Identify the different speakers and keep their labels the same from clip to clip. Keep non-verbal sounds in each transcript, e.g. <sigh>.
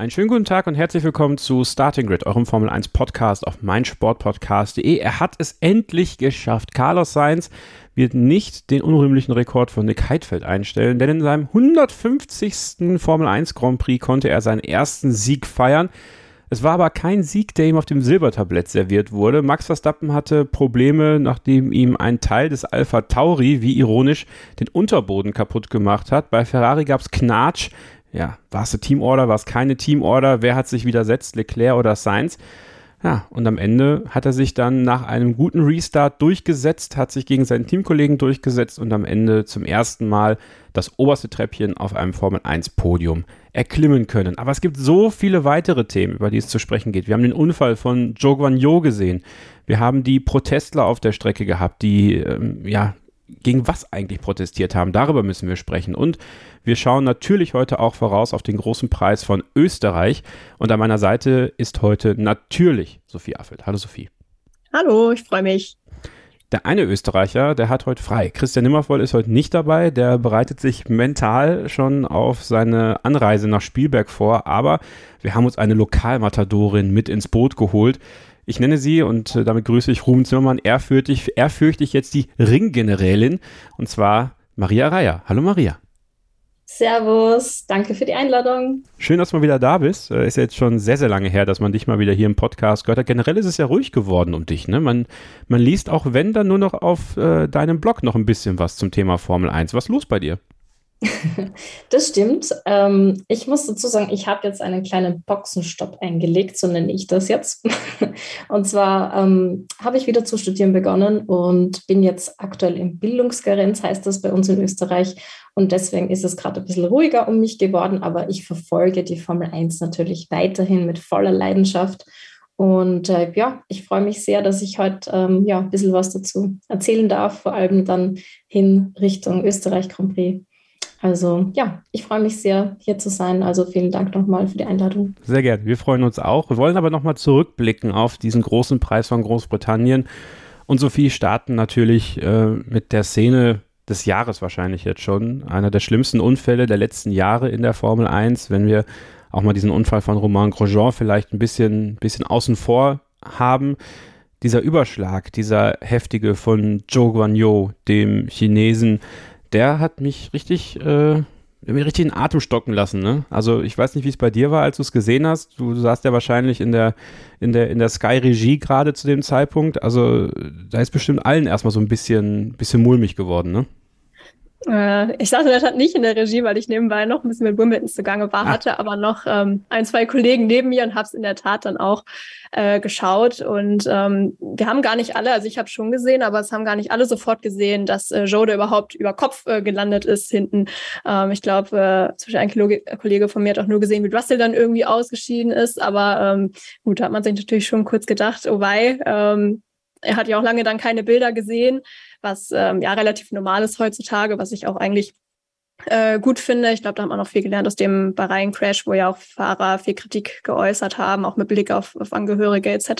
Speaker 1: Einen schönen guten Tag und herzlich willkommen zu Starting Grid, eurem Formel 1 Podcast auf meinsportpodcast.de. Er hat es endlich geschafft. Carlos Sainz wird nicht den unrühmlichen Rekord von Nick Heidfeld einstellen, denn in seinem 150. Formel 1 Grand Prix konnte er seinen ersten Sieg feiern. Es war aber kein Sieg, der ihm auf dem Silbertablett serviert wurde. Max Verstappen hatte Probleme, nachdem ihm ein Teil des Alpha Tauri, wie ironisch, den Unterboden kaputt gemacht hat. Bei Ferrari gab es Knatsch ja, war es eine Teamorder, war es keine Teamorder, wer hat sich widersetzt, Leclerc oder Sainz? Ja, und am Ende hat er sich dann nach einem guten Restart durchgesetzt, hat sich gegen seinen Teamkollegen durchgesetzt und am Ende zum ersten Mal das oberste Treppchen auf einem Formel 1 Podium erklimmen können. Aber es gibt so viele weitere Themen, über die es zu sprechen geht. Wir haben den Unfall von Zhou Guanyu gesehen. Wir haben die Protestler auf der Strecke gehabt, die ähm, ja gegen was eigentlich protestiert haben. Darüber müssen wir sprechen. Und wir schauen natürlich heute auch voraus auf den großen Preis von Österreich. Und an meiner Seite ist heute natürlich Sophie Affelt. Hallo Sophie.
Speaker 2: Hallo, ich freue mich.
Speaker 1: Der eine Österreicher, der hat heute frei. Christian Nimmervoll ist heute nicht dabei. Der bereitet sich mental schon auf seine Anreise nach Spielberg vor. Aber wir haben uns eine Lokalmatadorin mit ins Boot geholt. Ich nenne sie, und äh, damit grüße ich Ruben Zimmermann, ehrfürchtig, ehrfürchtig jetzt die Ringgenerälin, und zwar Maria Reier. Hallo Maria.
Speaker 2: Servus, danke für die Einladung.
Speaker 1: Schön, dass du mal wieder da bist. Äh, ist ja jetzt schon sehr, sehr lange her, dass man dich mal wieder hier im Podcast gehört hat. Generell ist es ja ruhig geworden um dich. Ne? Man, man liest auch, wenn, dann nur noch auf äh, deinem Blog noch ein bisschen was zum Thema Formel 1. Was ist los bei dir?
Speaker 2: Das stimmt. Ähm, ich muss dazu sagen, ich habe jetzt einen kleinen Boxenstopp eingelegt, so nenne ich das jetzt. <laughs> Und zwar ähm, habe ich wieder zu studieren begonnen und bin jetzt aktuell im Bildungskarenz, heißt das bei uns in Österreich. Und deswegen ist es gerade ein bisschen ruhiger um mich geworden, aber ich verfolge die Formel 1 natürlich weiterhin mit voller Leidenschaft. Und äh, ja, ich freue mich sehr, dass ich heute ähm, ja, ein bisschen was dazu erzählen darf, vor allem dann hin Richtung Österreich Grand Prix. Also ja, ich freue mich sehr, hier zu sein. Also vielen Dank nochmal für die Einladung.
Speaker 1: Sehr gerne. Wir freuen uns auch. Wir wollen aber nochmal zurückblicken auf diesen großen Preis von Großbritannien. Und Sophie starten natürlich äh, mit der Szene des Jahres wahrscheinlich jetzt schon. Einer der schlimmsten Unfälle der letzten Jahre in der Formel 1, wenn wir auch mal diesen Unfall von Romain Grosjean vielleicht ein bisschen, bisschen außen vor haben. Dieser Überschlag, dieser heftige von Zhou Guanyu, dem Chinesen, der hat mich richtig, äh, mir richtig den Atem stocken lassen. Ne? Also ich weiß nicht, wie es bei dir war, als du es gesehen hast. Du, du saßt ja wahrscheinlich in der, in der, in der Sky-Regie gerade zu dem Zeitpunkt. Also da ist bestimmt allen erstmal so ein bisschen, bisschen mulmig geworden, ne?
Speaker 2: Äh, ich saß in der Tat nicht in der Regie, weil ich nebenbei noch ein bisschen mit Wimbledon zugange war, ah. hatte aber noch ähm, ein, zwei Kollegen neben mir und habe es in der Tat dann auch äh, geschaut. Und ähm, wir haben gar nicht alle, also ich habe schon gesehen, aber es haben gar nicht alle sofort gesehen, dass äh, Jode überhaupt über Kopf äh, gelandet ist hinten. Ähm, ich glaube, äh, Beispiel ein Kollege von mir hat auch nur gesehen, wie Russell dann irgendwie ausgeschieden ist. Aber ähm, gut, da hat man sich natürlich schon kurz gedacht, oh wei, ähm, er hat ja auch lange dann keine Bilder gesehen was ähm, ja relativ normal ist heutzutage, was ich auch eigentlich äh, gut finde. Ich glaube, da hat man noch viel gelernt aus dem Bahrain-Crash, wo ja auch Fahrer viel Kritik geäußert haben, auch mit Blick auf, auf Angehörige etc.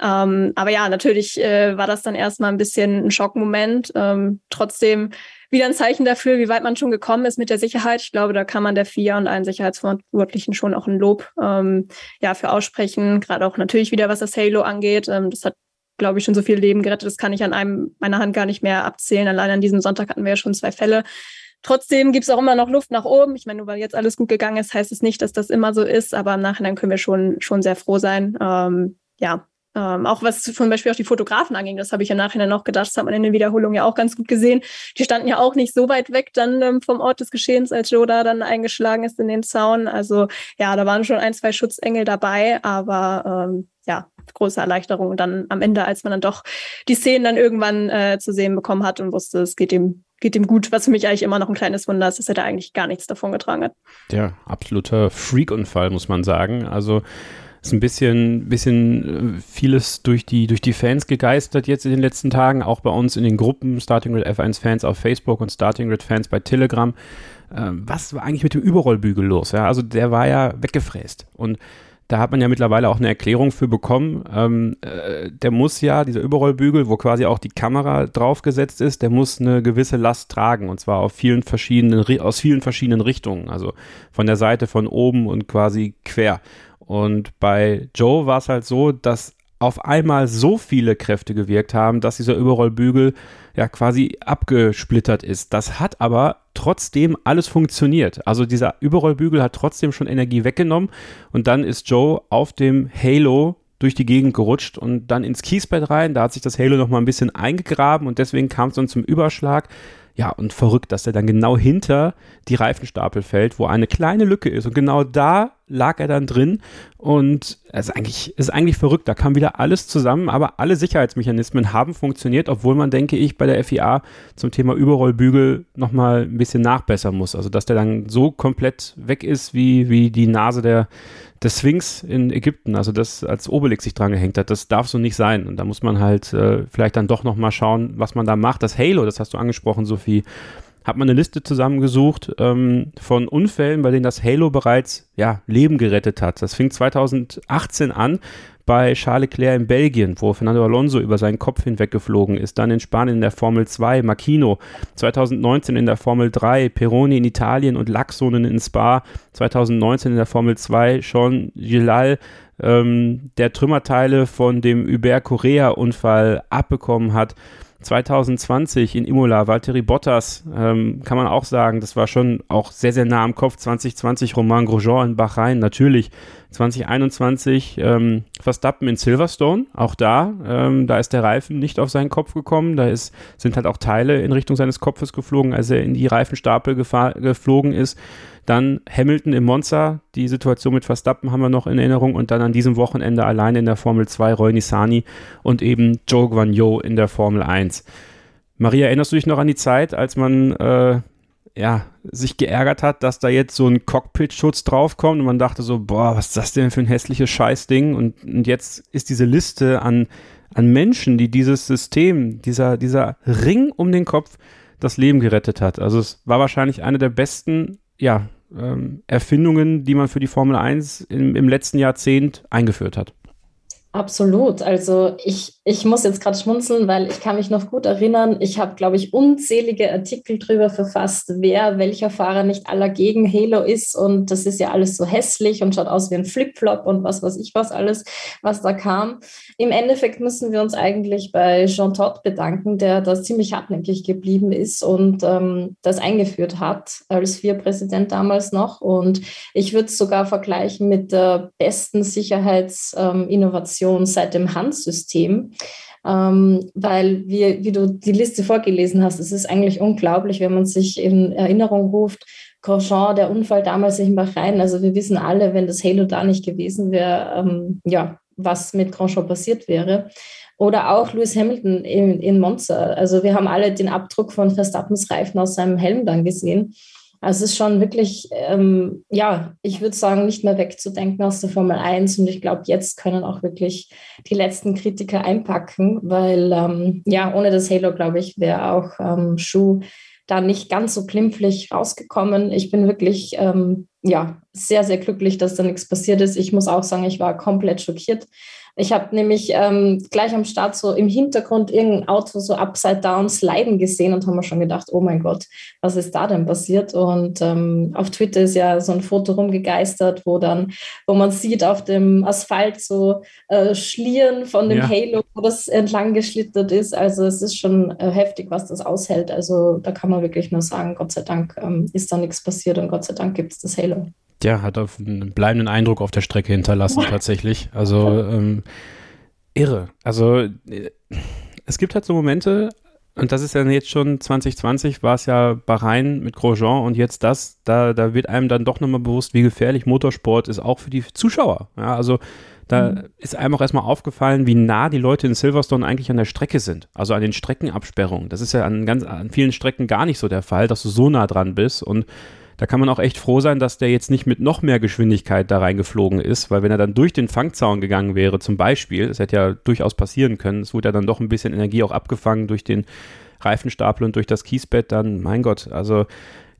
Speaker 2: Ähm, aber ja, natürlich äh, war das dann erstmal ein bisschen ein Schockmoment. Ähm, trotzdem wieder ein Zeichen dafür, wie weit man schon gekommen ist mit der Sicherheit. Ich glaube, da kann man der FIA und allen Sicherheitsverantwortlichen schon auch ein Lob ähm, ja, für aussprechen. Gerade auch natürlich wieder, was das Halo angeht. Ähm, das hat glaube ich, schon so viel Leben gerettet. Das kann ich an einem meiner Hand gar nicht mehr abzählen. Allein an diesem Sonntag hatten wir ja schon zwei Fälle. Trotzdem gibt es auch immer noch Luft nach oben. Ich meine, nur weil jetzt alles gut gegangen ist, heißt es nicht, dass das immer so ist. Aber im Nachhinein können wir schon, schon sehr froh sein. Ähm, ja, ähm, auch was zum Beispiel auch die Fotografen anging, das habe ich im Nachhinein noch gedacht, das hat man in der Wiederholung ja auch ganz gut gesehen. Die standen ja auch nicht so weit weg dann ähm, vom Ort des Geschehens, als Joe da dann eingeschlagen ist in den Zaun. Also ja, da waren schon ein, zwei Schutzengel dabei, aber ähm, ja, große Erleichterung. Und dann am Ende, als man dann doch die Szenen dann irgendwann äh, zu sehen bekommen hat und wusste, es geht ihm geht ihm gut, was für mich eigentlich immer noch ein kleines Wunder ist, dass er da eigentlich gar nichts davon getragen hat.
Speaker 1: Ja, absoluter Freak-Unfall, muss man sagen. Also ist ein bisschen, bisschen äh, vieles durch die, durch die Fans gegeistert jetzt in den letzten Tagen, auch bei uns in den Gruppen Starting Grid F1 Fans auf Facebook und Starting Grid Fans bei Telegram. ähm, was war eigentlich mit dem Überrollbügel los? Ja, also der war ja weggefräst und da hat man ja mittlerweile auch eine Erklärung für bekommen. Ähm, äh, der muss ja, dieser Überrollbügel, wo quasi auch die Kamera draufgesetzt ist, der muss eine gewisse Last tragen und zwar auf vielen verschiedenen, aus vielen verschiedenen Richtungen. Also von der Seite von oben und quasi quer. Und bei Joe war es halt so, dass auf einmal so viele Kräfte gewirkt haben, dass dieser Überrollbügel ja quasi abgesplittert ist. Das hat aber trotzdem alles funktioniert. Also dieser Überrollbügel hat trotzdem schon Energie weggenommen und dann ist Joe auf dem Halo durch die Gegend gerutscht und dann ins Kiesbett rein. Da hat sich das Halo noch mal ein bisschen eingegraben und deswegen kam es dann zum Überschlag. Ja, und verrückt, dass er dann genau hinter die Reifenstapel fällt, wo eine kleine Lücke ist. Und genau da lag er dann drin und es ist eigentlich, ist eigentlich verrückt. Da kam wieder alles zusammen, aber alle Sicherheitsmechanismen haben funktioniert, obwohl man, denke ich, bei der FIA zum Thema Überrollbügel nochmal ein bisschen nachbessern muss. Also, dass der dann so komplett weg ist wie, wie die Nase der, des Sphinx in Ägypten, also das als Obelix sich dran gehängt hat, das darf so nicht sein. Und da muss man halt äh, vielleicht dann doch nochmal schauen, was man da macht. Das Halo, das hast du angesprochen, Sophie, hat man eine Liste zusammengesucht ähm, von Unfällen, bei denen das Halo bereits ja, Leben gerettet hat. Das fing 2018 an bei Charles Leclerc in Belgien, wo Fernando Alonso über seinen Kopf hinweggeflogen ist. Dann in Spanien in der Formel 2, Makino. 2019 in der Formel 3, Peroni in Italien und Laxonen in Spa. 2019 in der Formel 2, Sean Gilal, ähm, der Trümmerteile von dem Uber-Korea-Unfall abbekommen hat. 2020 in Imola, Valtteri Bottas, ähm, kann man auch sagen, das war schon auch sehr, sehr nah am Kopf. 2020 Romain Grosjean in Bahrain, natürlich. 2021 ähm, Verstappen in Silverstone, auch da, ähm, da ist der Reifen nicht auf seinen Kopf gekommen, da ist, sind halt auch Teile in Richtung seines Kopfes geflogen, als er in die Reifenstapel geflogen ist. Dann Hamilton im Monza, die Situation mit Verstappen haben wir noch in Erinnerung und dann an diesem Wochenende allein in der Formel 2 Roy Nissani und eben Joe Guanyo in der Formel 1. Maria, erinnerst du dich noch an die Zeit, als man äh, ja, sich geärgert hat, dass da jetzt so ein Cockpit-Schutz draufkommt und man dachte so, boah, was ist das denn für ein hässliches Scheißding? Und, und jetzt ist diese Liste an, an Menschen, die dieses System, dieser, dieser Ring um den Kopf das Leben gerettet hat. Also es war wahrscheinlich eine der besten, ja, ähm, Erfindungen, die man für die Formel 1 im, im letzten Jahrzehnt eingeführt hat.
Speaker 3: Absolut. Also ich, ich muss jetzt gerade schmunzeln, weil ich kann mich noch gut erinnern, ich habe, glaube ich, unzählige Artikel darüber verfasst, wer welcher Fahrer nicht aller gegen Halo ist. Und das ist ja alles so hässlich und schaut aus wie ein Flipflop und was weiß ich was alles, was da kam. Im Endeffekt müssen wir uns eigentlich bei Jean Todt bedanken, der da ziemlich hartnäckig geblieben ist und ähm, das eingeführt hat als Vier-Präsident damals noch. Und ich würde es sogar vergleichen mit der besten Sicherheitsinnovation. Ähm, Generation seit dem Handsystem. Ähm, weil, wie, wie du die Liste vorgelesen hast, es ist eigentlich unglaublich, wenn man sich in Erinnerung ruft, Grosjean, der Unfall damals in Bahrain, also wir wissen alle, wenn das Halo da nicht gewesen wäre, ähm, ja, was mit Grosjean passiert wäre. Oder auch Lewis Hamilton in, in Monza. Also wir haben alle den Abdruck von Verstappens Reifen aus seinem Helm dann gesehen. Also es ist schon wirklich, ähm, ja, ich würde sagen, nicht mehr wegzudenken aus der Formel 1. Und ich glaube, jetzt können auch wirklich die letzten Kritiker einpacken, weil ähm, ja, ohne das Halo, glaube ich, wäre auch ähm, Schuh da nicht ganz so glimpflich rausgekommen. Ich bin wirklich ähm, ja, sehr, sehr glücklich, dass da nichts passiert ist. Ich muss auch sagen, ich war komplett schockiert. Ich habe nämlich ähm, gleich am Start so im Hintergrund irgendein Auto so upside down sliden gesehen und haben mir schon gedacht, oh mein Gott, was ist da denn passiert? Und ähm, auf Twitter ist ja so ein Foto rumgegeistert, wo dann, wo man sieht auf dem Asphalt so äh, Schlieren von dem ja. Halo, wo das entlang geschlittert ist. Also es ist schon äh, heftig, was das aushält. Also da kann man wirklich nur sagen, Gott sei Dank ähm, ist da nichts passiert und Gott sei Dank gibt es das Halo
Speaker 1: ja, hat auf einen bleibenden Eindruck auf der Strecke hinterlassen, tatsächlich. Also ähm, irre. Also äh, es gibt halt so Momente, und das ist ja jetzt schon 2020, war es ja Bahrain mit Grosjean und jetzt das, da, da wird einem dann doch nochmal bewusst, wie gefährlich Motorsport ist, auch für die Zuschauer. Ja, also da mhm. ist einem auch erstmal aufgefallen, wie nah die Leute in Silverstone eigentlich an der Strecke sind, also an den Streckenabsperrungen. Das ist ja an ganz an vielen Strecken gar nicht so der Fall, dass du so nah dran bist und da kann man auch echt froh sein, dass der jetzt nicht mit noch mehr Geschwindigkeit da reingeflogen ist, weil wenn er dann durch den Fangzaun gegangen wäre, zum Beispiel, das hätte ja durchaus passieren können, es wurde ja dann doch ein bisschen Energie auch abgefangen durch den Reifenstapel und durch das Kiesbett, dann, mein Gott, also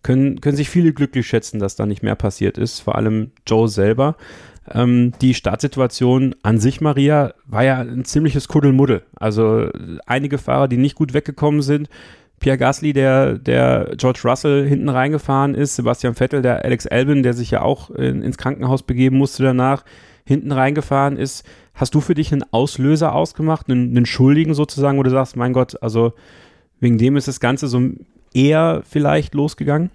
Speaker 1: können, können sich viele glücklich schätzen, dass da nicht mehr passiert ist, vor allem Joe selber. Ähm, die Startsituation an sich, Maria, war ja ein ziemliches Kuddelmuddel. Also einige Fahrer, die nicht gut weggekommen sind. Pierre Gasly, der, der George Russell hinten reingefahren ist, Sebastian Vettel, der Alex Albin, der sich ja auch in, ins Krankenhaus begeben musste danach, hinten reingefahren ist. Hast du für dich einen Auslöser ausgemacht, einen, einen Schuldigen sozusagen, wo du sagst, mein Gott, also wegen dem ist das Ganze so eher vielleicht losgegangen?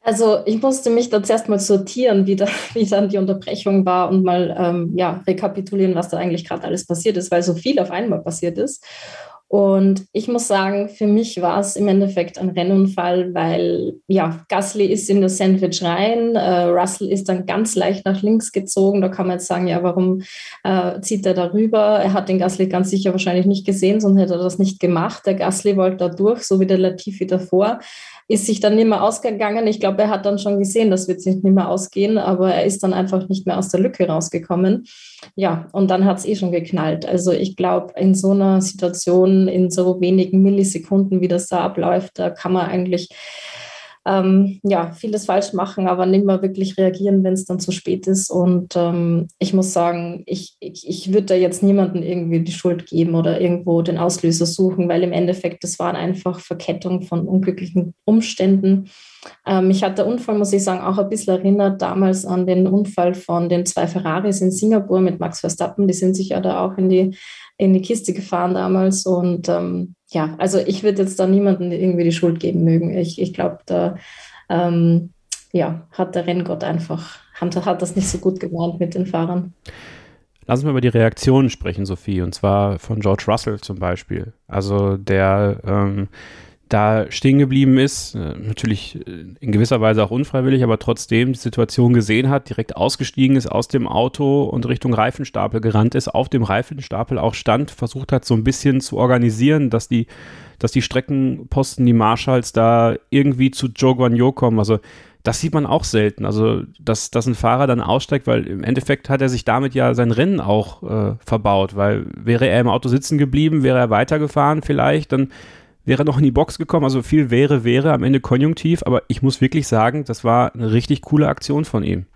Speaker 3: Also ich musste mich da zuerst mal sortieren, wie, da, <laughs> wie dann die Unterbrechung war und mal ähm, ja, rekapitulieren, was da eigentlich gerade alles passiert ist, weil so viel auf einmal passiert ist. Und ich muss sagen, für mich war es im Endeffekt ein Rennunfall, weil ja, Gasly ist in das Sandwich rein, äh, Russell ist dann ganz leicht nach links gezogen. Da kann man jetzt sagen, ja, warum äh, zieht er darüber? Er hat den Gasly ganz sicher wahrscheinlich nicht gesehen, sonst hätte er das nicht gemacht. Der Gasly wollte da durch, so wie der Latifi davor ist sich dann nicht mehr ausgegangen. Ich glaube, er hat dann schon gesehen, das wird sich nicht mehr ausgehen, aber er ist dann einfach nicht mehr aus der Lücke rausgekommen. Ja, und dann hat es eh schon geknallt. Also ich glaube, in so einer Situation, in so wenigen Millisekunden, wie das da abläuft, da kann man eigentlich ähm, ja, vieles falsch machen, aber nicht mehr wirklich reagieren, wenn es dann zu spät ist. Und ähm, ich muss sagen, ich, ich, ich würde da jetzt niemandem irgendwie die Schuld geben oder irgendwo den Auslöser suchen, weil im Endeffekt, das waren einfach Verkettung von unglücklichen Umständen. Ähm, mich hat der Unfall, muss ich sagen, auch ein bisschen erinnert damals an den Unfall von den zwei Ferraris in Singapur mit Max Verstappen. Die sind sich ja da auch in die, in die Kiste gefahren damals. Und ähm, ja, also ich würde jetzt da niemandem irgendwie die Schuld geben mögen. Ich, ich glaube, da ähm, ja, hat der Renngott einfach, Hunter hat das nicht so gut gemeint mit den Fahrern.
Speaker 1: Lass uns mal über die Reaktionen sprechen, Sophie, und zwar von George Russell zum Beispiel. Also der ähm, da stehen geblieben ist, äh, natürlich äh, in gewisser Weise auch unfreiwillig, aber trotzdem die Situation gesehen hat, direkt ausgestiegen ist aus dem Auto und Richtung Reifenstapel gerannt ist, auf dem Reifenstapel auch stand, versucht hat so ein bisschen zu organisieren, dass die, dass die Streckenposten, die Marshalls da irgendwie zu Joe Guanyo kommen. Also das sieht man auch selten. Also, dass, dass ein Fahrer dann aussteigt, weil im Endeffekt hat er sich damit ja sein Rennen auch äh, verbaut, weil wäre er im Auto sitzen geblieben, wäre er weitergefahren vielleicht, dann wäre noch in die Box gekommen. Also viel wäre, wäre am Ende konjunktiv. Aber ich muss wirklich sagen, das war eine richtig coole Aktion von ihm.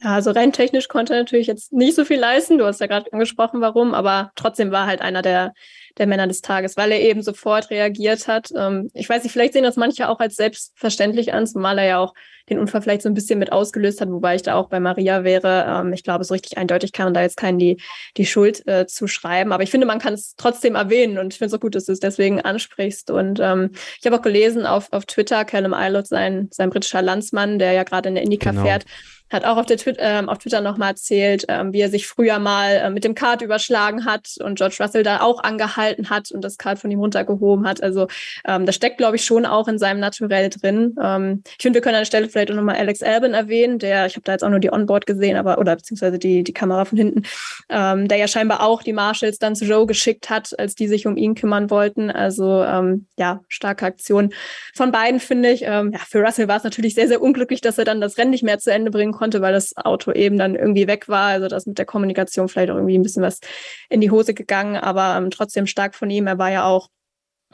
Speaker 2: Ja, also rein technisch konnte er natürlich jetzt nicht so viel leisten. Du hast ja gerade angesprochen, warum, aber trotzdem war halt einer der, der Männer des Tages, weil er eben sofort reagiert hat. Ähm, ich weiß nicht, vielleicht sehen das manche auch als selbstverständlich an, zumal er ja auch den Unfall vielleicht so ein bisschen mit ausgelöst hat, wobei ich da auch bei Maria wäre. Ähm, ich glaube, so richtig eindeutig kann man da jetzt keinen die, die Schuld äh, zuschreiben. Aber ich finde, man kann es trotzdem erwähnen und ich finde es auch gut, dass du es deswegen ansprichst. Und ähm, ich habe auch gelesen auf, auf Twitter, Callum Eilert, sein, sein britischer Landsmann, der ja gerade in der Indica genau. fährt, hat auch auf, der Twi ähm, auf Twitter nochmal erzählt, ähm, wie er sich früher mal äh, mit dem Kart überschlagen hat und George Russell da auch angehalten hat und das Kart von ihm runtergehoben hat. Also ähm, das steckt, glaube ich, schon auch in seinem Naturell drin. Ähm, ich finde, wir können an der Stelle vielleicht auch nochmal Alex Albin erwähnen, der, ich habe da jetzt auch nur die Onboard gesehen, aber oder beziehungsweise die, die Kamera von hinten, ähm, der ja scheinbar auch die Marshalls dann zu Joe geschickt hat, als die sich um ihn kümmern wollten. Also ähm, ja, starke Aktion von beiden, finde ich. Ähm, ja, für Russell war es natürlich sehr, sehr unglücklich, dass er dann das Rennen nicht mehr zu Ende bringen konnte, weil das Auto eben dann irgendwie weg war. Also das mit der Kommunikation vielleicht auch irgendwie ein bisschen was in die Hose gegangen, aber ähm, trotzdem stark von ihm. Er war ja auch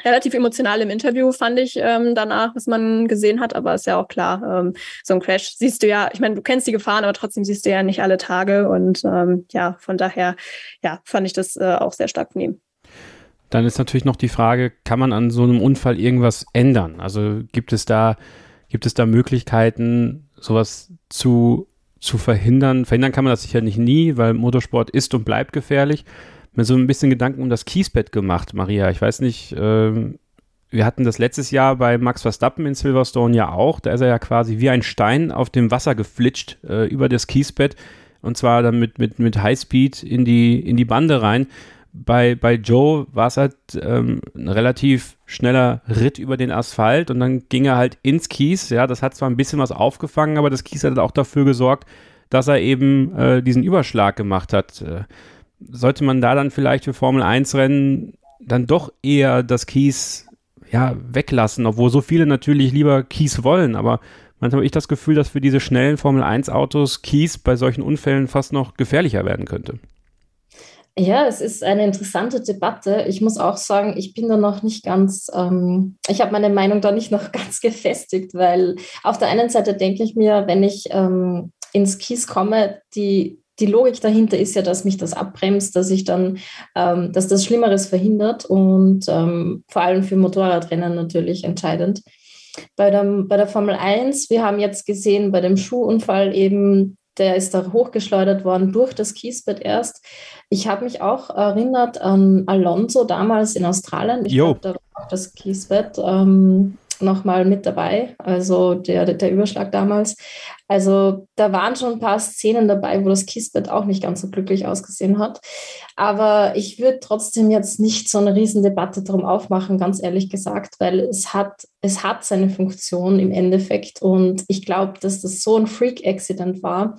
Speaker 2: relativ emotional im Interview, fand ich ähm, danach, was man gesehen hat. Aber ist ja auch klar, ähm, so ein Crash siehst du ja, ich meine, du kennst die Gefahren, aber trotzdem siehst du ja nicht alle Tage. Und ähm, ja, von daher, ja, fand ich das äh, auch sehr stark ihm.
Speaker 1: Dann ist natürlich noch die Frage, kann man an so einem Unfall irgendwas ändern? Also gibt es da, gibt es da Möglichkeiten, sowas zu, zu verhindern. Verhindern kann man das sicher nicht nie, weil Motorsport ist und bleibt gefährlich. Mir so ein bisschen Gedanken um das Kiesbett gemacht, Maria. Ich weiß nicht, ähm, wir hatten das letztes Jahr bei Max Verstappen in Silverstone ja auch. Da ist er ja quasi wie ein Stein auf dem Wasser geflitscht äh, über das Kiesbett und zwar dann mit, mit, mit Highspeed in die, in die Bande rein bei, bei Joe war es halt ähm, ein relativ schneller Ritt über den Asphalt und dann ging er halt ins Kies. Ja, das hat zwar ein bisschen was aufgefangen, aber das Kies hat auch dafür gesorgt, dass er eben äh, diesen Überschlag gemacht hat. Äh, sollte man da dann vielleicht für Formel 1 Rennen dann doch eher das Kies ja, weglassen, obwohl so viele natürlich lieber Kies wollen, aber manchmal habe ich das Gefühl, dass für diese schnellen Formel 1 Autos Kies bei solchen Unfällen fast noch gefährlicher werden könnte.
Speaker 3: Ja, es ist eine interessante Debatte. Ich muss auch sagen, ich bin da noch nicht ganz, ähm, ich habe meine Meinung da nicht noch <laughs> ganz gefestigt, weil auf der einen Seite denke ich mir, wenn ich ähm, ins Kies komme, die, die Logik dahinter ist ja, dass mich das abbremst, dass ich dann, ähm, dass das Schlimmeres verhindert und ähm, vor allem für Motorradrennen natürlich entscheidend. Bei, dem, bei der Formel 1, wir haben jetzt gesehen, bei dem Schuhunfall eben, der ist da hochgeschleudert worden durch das Kiesbett erst. Ich habe mich auch erinnert an Alonso damals in Australien. Ich glaube, da war auch das Kiesbett. Ähm, nochmal mit dabei, also der, der Überschlag damals. Also da waren schon ein paar Szenen dabei, wo das Kiesbett auch nicht ganz so glücklich ausgesehen hat. Aber ich würde trotzdem jetzt nicht so eine Riesendebatte drum aufmachen, ganz ehrlich gesagt, weil es hat, es hat seine Funktion im Endeffekt. Und ich glaube, dass das so ein Freak-Accident war,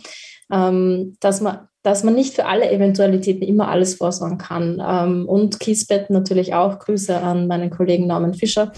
Speaker 3: ähm, dass man dass man nicht für alle Eventualitäten immer alles vorsorgen kann. Ähm, und Kiesbett natürlich auch, Grüße an meinen Kollegen Norman Fischer,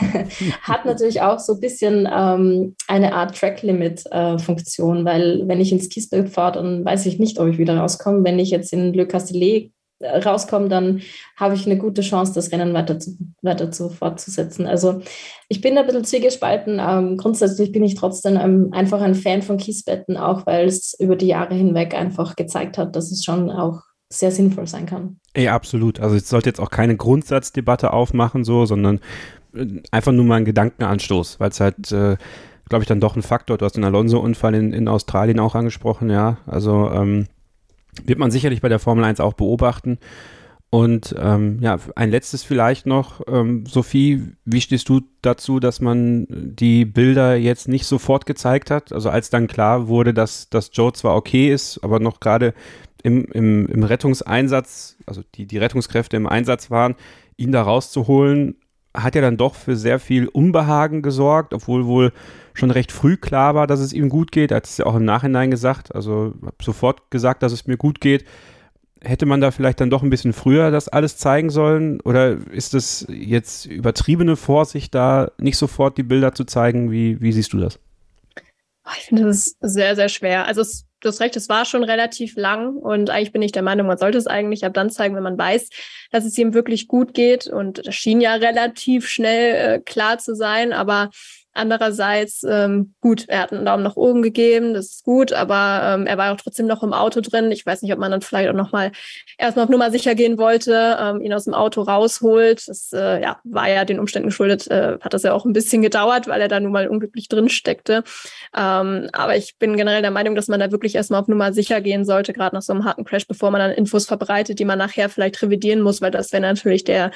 Speaker 3: <laughs> hat natürlich auch so ein bisschen ähm, eine Art Track-Limit-Funktion, weil wenn ich ins Kiesbett fahre, dann weiß ich nicht, ob ich wieder rauskomme. Wenn ich jetzt in Le Castellet rauskomme, dann habe ich eine gute Chance, das Rennen weiter zu, weiter zu fortzusetzen. Also ich bin ein bisschen zwiegespalten. Ähm, grundsätzlich bin ich trotzdem ähm, einfach ein Fan von Kiesbetten, auch weil es über die Jahre hinweg einfach gezeigt hat, dass es schon auch sehr sinnvoll sein kann.
Speaker 1: Ja, absolut. Also es sollte jetzt auch keine Grundsatzdebatte aufmachen, so, sondern äh, einfach nur mal ein Gedankenanstoß, weil es halt, äh, glaube ich, dann doch ein Faktor. Du hast den Alonso-Unfall in, in Australien auch angesprochen, ja. Also ähm, wird man sicherlich bei der Formel 1 auch beobachten. Und ähm, ja, ein letztes vielleicht noch, ähm, Sophie, wie stehst du dazu, dass man die Bilder jetzt nicht sofort gezeigt hat? Also als dann klar wurde, dass, dass Joe zwar okay ist, aber noch gerade im, im, im Rettungseinsatz, also die, die Rettungskräfte im Einsatz waren, ihn da rauszuholen, hat ja dann doch für sehr viel Unbehagen gesorgt, obwohl wohl schon recht früh klar war, dass es ihm gut geht. Er hat es ja auch im Nachhinein gesagt. Also sofort gesagt, dass es mir gut geht. Hätte man da vielleicht dann doch ein bisschen früher das alles zeigen sollen? Oder ist es jetzt übertriebene Vorsicht, da nicht sofort die Bilder zu zeigen? Wie, wie siehst du das?
Speaker 2: Ich finde das sehr, sehr schwer. Also es, du hast recht, es war schon relativ lang und eigentlich bin ich der Meinung, man sollte es eigentlich ab dann zeigen, wenn man weiß, dass es ihm wirklich gut geht. Und das schien ja relativ schnell äh, klar zu sein, aber Andererseits, ähm, gut, er hat einen Daumen nach oben gegeben, das ist gut, aber ähm, er war auch trotzdem noch im Auto drin. Ich weiß nicht, ob man dann vielleicht auch nochmal erstmal auf Nummer sicher gehen wollte, ähm, ihn aus dem Auto rausholt. Das äh, ja, war ja den Umständen geschuldet, äh, hat das ja auch ein bisschen gedauert, weil er da nun mal unglücklich drin steckte. Ähm, aber ich bin generell der Meinung, dass man da wirklich erstmal auf Nummer sicher gehen sollte, gerade nach so einem harten Crash, bevor man dann Infos verbreitet, die man nachher vielleicht revidieren muss, weil das wäre natürlich der,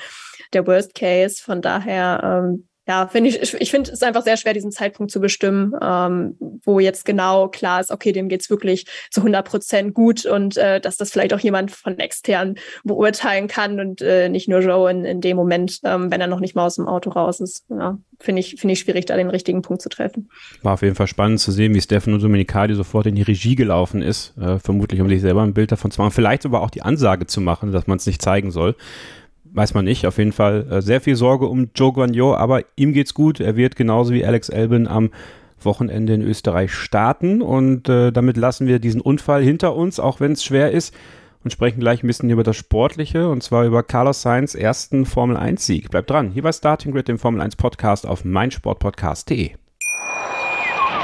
Speaker 2: der Worst Case. Von daher ähm, ja, finde ich, ich finde es einfach sehr schwer, diesen Zeitpunkt zu bestimmen, ähm, wo jetzt genau klar ist, okay, dem geht's wirklich zu 100 Prozent gut und äh, dass das vielleicht auch jemand von extern beurteilen kann und äh, nicht nur Joe in, in dem Moment, ähm, wenn er noch nicht mal aus dem Auto raus ist. Ja, finde ich, finde ich schwierig, da den richtigen Punkt zu treffen.
Speaker 1: War auf jeden Fall spannend zu sehen, wie Stefano Domenicali sofort in die Regie gelaufen ist, äh, vermutlich um sich selber ein Bild davon zu machen, vielleicht aber auch die Ansage zu machen, dass man es nicht zeigen soll weiß man nicht. Auf jeden Fall äh, sehr viel Sorge um Joe Guanyo, aber ihm geht's gut. Er wird genauso wie Alex Albin am Wochenende in Österreich starten und äh, damit lassen wir diesen Unfall hinter uns, auch wenn es schwer ist und sprechen gleich ein bisschen über das Sportliche und zwar über Carlos Sainz ersten Formel 1 Sieg. Bleibt dran. Hier bei Starting Grid, dem Formel 1 Podcast auf meinsportpodcast.de.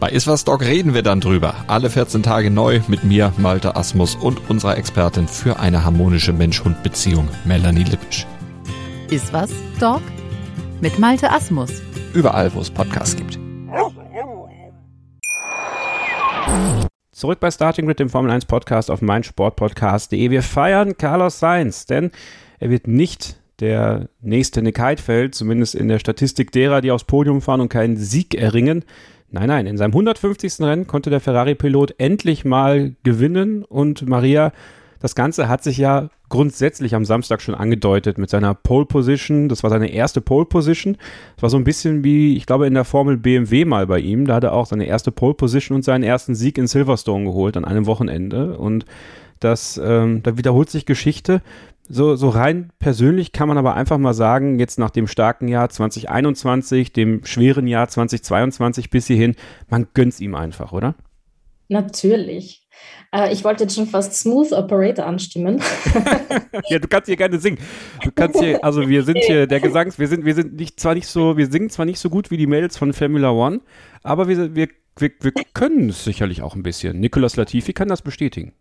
Speaker 4: Bei Iswas Dog reden wir dann drüber. Alle 14 Tage neu mit mir, Malte Asmus und unserer Expertin für eine harmonische Mensch-Hund-Beziehung, Melanie Lippisch.
Speaker 5: Iswas Dog mit Malte Asmus.
Speaker 4: Überall, wo es Podcasts gibt.
Speaker 1: Zurück bei Starting Grid, dem Formel 1 Podcast auf meinsportpodcast.de. Wir feiern Carlos Sainz, denn er wird nicht der nächste Nick Heidfeld, zumindest in der Statistik derer, die aufs Podium fahren und keinen Sieg erringen. Nein, nein, in seinem 150. Rennen konnte der Ferrari-Pilot endlich mal gewinnen und Maria, das Ganze hat sich ja grundsätzlich am Samstag schon angedeutet mit seiner Pole Position. Das war seine erste Pole Position. Das war so ein bisschen wie, ich glaube, in der Formel BMW mal bei ihm. Da hat er auch seine erste Pole Position und seinen ersten Sieg in Silverstone geholt an einem Wochenende. Und das, ähm, da wiederholt sich Geschichte. So, so rein persönlich kann man aber einfach mal sagen, jetzt nach dem starken Jahr 2021, dem schweren Jahr 2022 bis hierhin, man gönnt's ihm einfach, oder?
Speaker 3: Natürlich. Äh, ich wollte jetzt schon fast Smooth Operator anstimmen. <laughs>
Speaker 1: ja, du kannst hier gerne singen. Du kannst hier, also wir sind hier der Gesangs, wir sind, wir sind nicht zwar nicht so, wir singen zwar nicht so gut wie die Mädels von Formula One, aber wir, wir, wir, wir können es sicherlich auch ein bisschen. Nicolas Latifi kann das bestätigen.